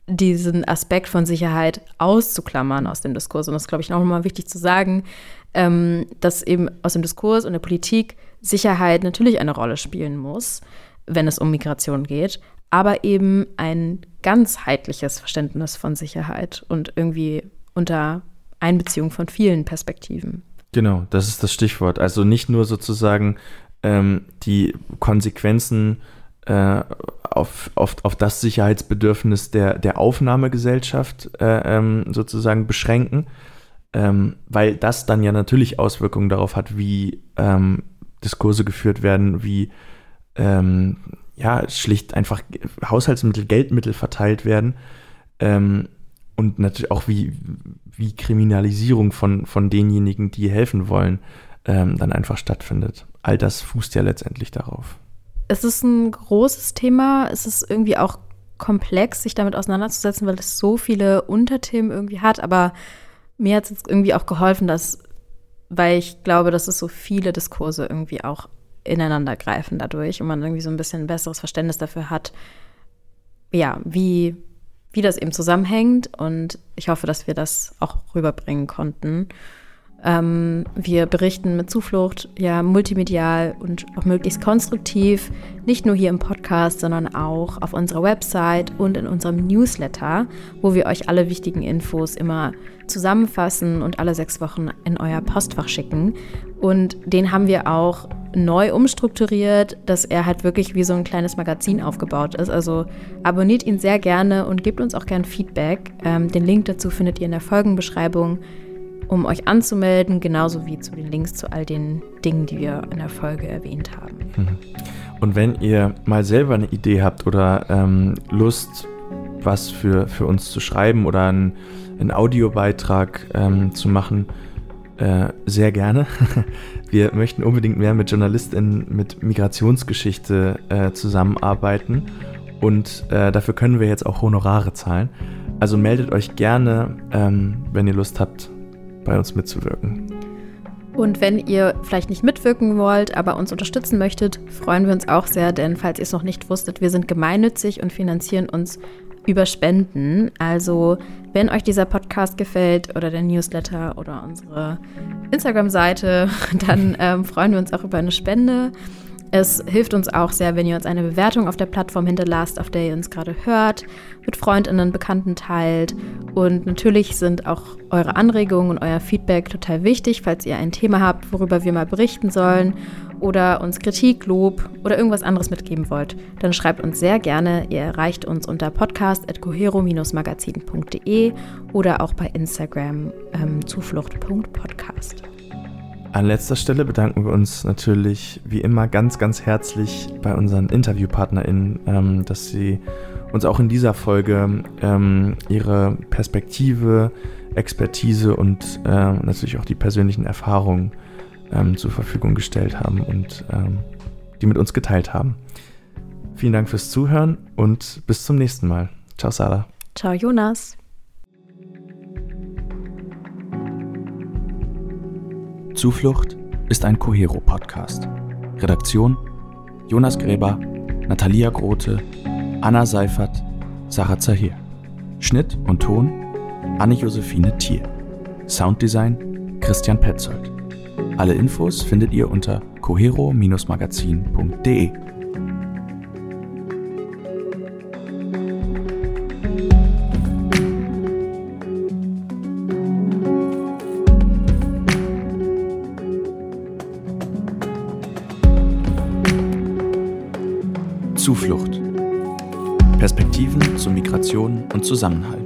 diesen Aspekt von Sicherheit auszuklammern aus dem Diskurs. Und das ist, glaube ich, auch nochmal wichtig zu sagen, ähm, dass eben aus dem Diskurs und der Politik Sicherheit natürlich eine Rolle spielen muss, wenn es um Migration geht, aber eben ein ganzheitliches Verständnis von Sicherheit und irgendwie unter Einbeziehung von vielen Perspektiven. Genau, das ist das Stichwort. Also nicht nur sozusagen ähm, die Konsequenzen auf, auf, auf das Sicherheitsbedürfnis der, der Aufnahmegesellschaft äh, ähm, sozusagen beschränken, ähm, weil das dann ja natürlich Auswirkungen darauf hat, wie ähm, Diskurse geführt werden, wie ähm, ja, schlicht einfach Haushaltsmittel, Geldmittel verteilt werden ähm, und natürlich auch wie, wie Kriminalisierung von, von denjenigen, die helfen wollen, ähm, dann einfach stattfindet. All das fußt ja letztendlich darauf es ist ein großes Thema. Es ist irgendwie auch komplex, sich damit auseinanderzusetzen, weil es so viele Unterthemen irgendwie hat. Aber mir hat es irgendwie auch geholfen, dass, weil ich glaube, dass es so viele Diskurse irgendwie auch ineinander greifen dadurch und man irgendwie so ein bisschen ein besseres Verständnis dafür hat, ja, wie, wie das eben zusammenhängt. Und ich hoffe, dass wir das auch rüberbringen konnten. Ähm, wir berichten mit Zuflucht ja multimedial und auch möglichst konstruktiv, nicht nur hier im Podcast, sondern auch auf unserer Website und in unserem Newsletter, wo wir euch alle wichtigen Infos immer zusammenfassen und alle sechs Wochen in euer Postfach schicken. Und den haben wir auch neu umstrukturiert, dass er halt wirklich wie so ein kleines Magazin aufgebaut ist. Also abonniert ihn sehr gerne und gebt uns auch gern Feedback. Ähm, den Link dazu findet ihr in der Folgenbeschreibung um euch anzumelden, genauso wie zu den Links zu all den Dingen, die wir in der Folge erwähnt haben. Mhm. Und wenn ihr mal selber eine Idee habt oder ähm, Lust, was für, für uns zu schreiben oder einen, einen Audiobeitrag ähm, zu machen, äh, sehr gerne. Wir möchten unbedingt mehr mit JournalistInnen mit Migrationsgeschichte äh, zusammenarbeiten und äh, dafür können wir jetzt auch Honorare zahlen. Also meldet euch gerne, ähm, wenn ihr Lust habt, bei uns mitzuwirken. Und wenn ihr vielleicht nicht mitwirken wollt, aber uns unterstützen möchtet, freuen wir uns auch sehr, denn falls ihr es noch nicht wusstet, wir sind gemeinnützig und finanzieren uns über Spenden. Also, wenn euch dieser Podcast gefällt oder der Newsletter oder unsere Instagram-Seite, dann ähm, freuen wir uns auch über eine Spende. Es hilft uns auch sehr, wenn ihr uns eine Bewertung auf der Plattform hinterlasst, auf der ihr uns gerade hört, mit Freundinnen, Bekannten teilt. Und natürlich sind auch eure Anregungen und euer Feedback total wichtig, falls ihr ein Thema habt, worüber wir mal berichten sollen oder uns Kritik, Lob oder irgendwas anderes mitgeben wollt. Dann schreibt uns sehr gerne. Ihr erreicht uns unter podcast.cohero-magazin.de oder auch bei Instagram ähm, zuflucht.podcast. An letzter Stelle bedanken wir uns natürlich wie immer ganz, ganz herzlich bei unseren InterviewpartnerInnen, ähm, dass sie uns auch in dieser Folge ähm, ihre Perspektive, Expertise und äh, natürlich auch die persönlichen Erfahrungen ähm, zur Verfügung gestellt haben und ähm, die mit uns geteilt haben. Vielen Dank fürs Zuhören und bis zum nächsten Mal. Ciao, Sarah. Ciao, Jonas. Zuflucht ist ein Cohero-Podcast. Redaktion: Jonas Gräber, Natalia Grote, Anna Seifert, Sarah Zahir. Schnitt und Ton: Anne-Josephine Thier. Sounddesign: Christian Petzold. Alle Infos findet ihr unter cohero-magazin.de. Zusammenhalt.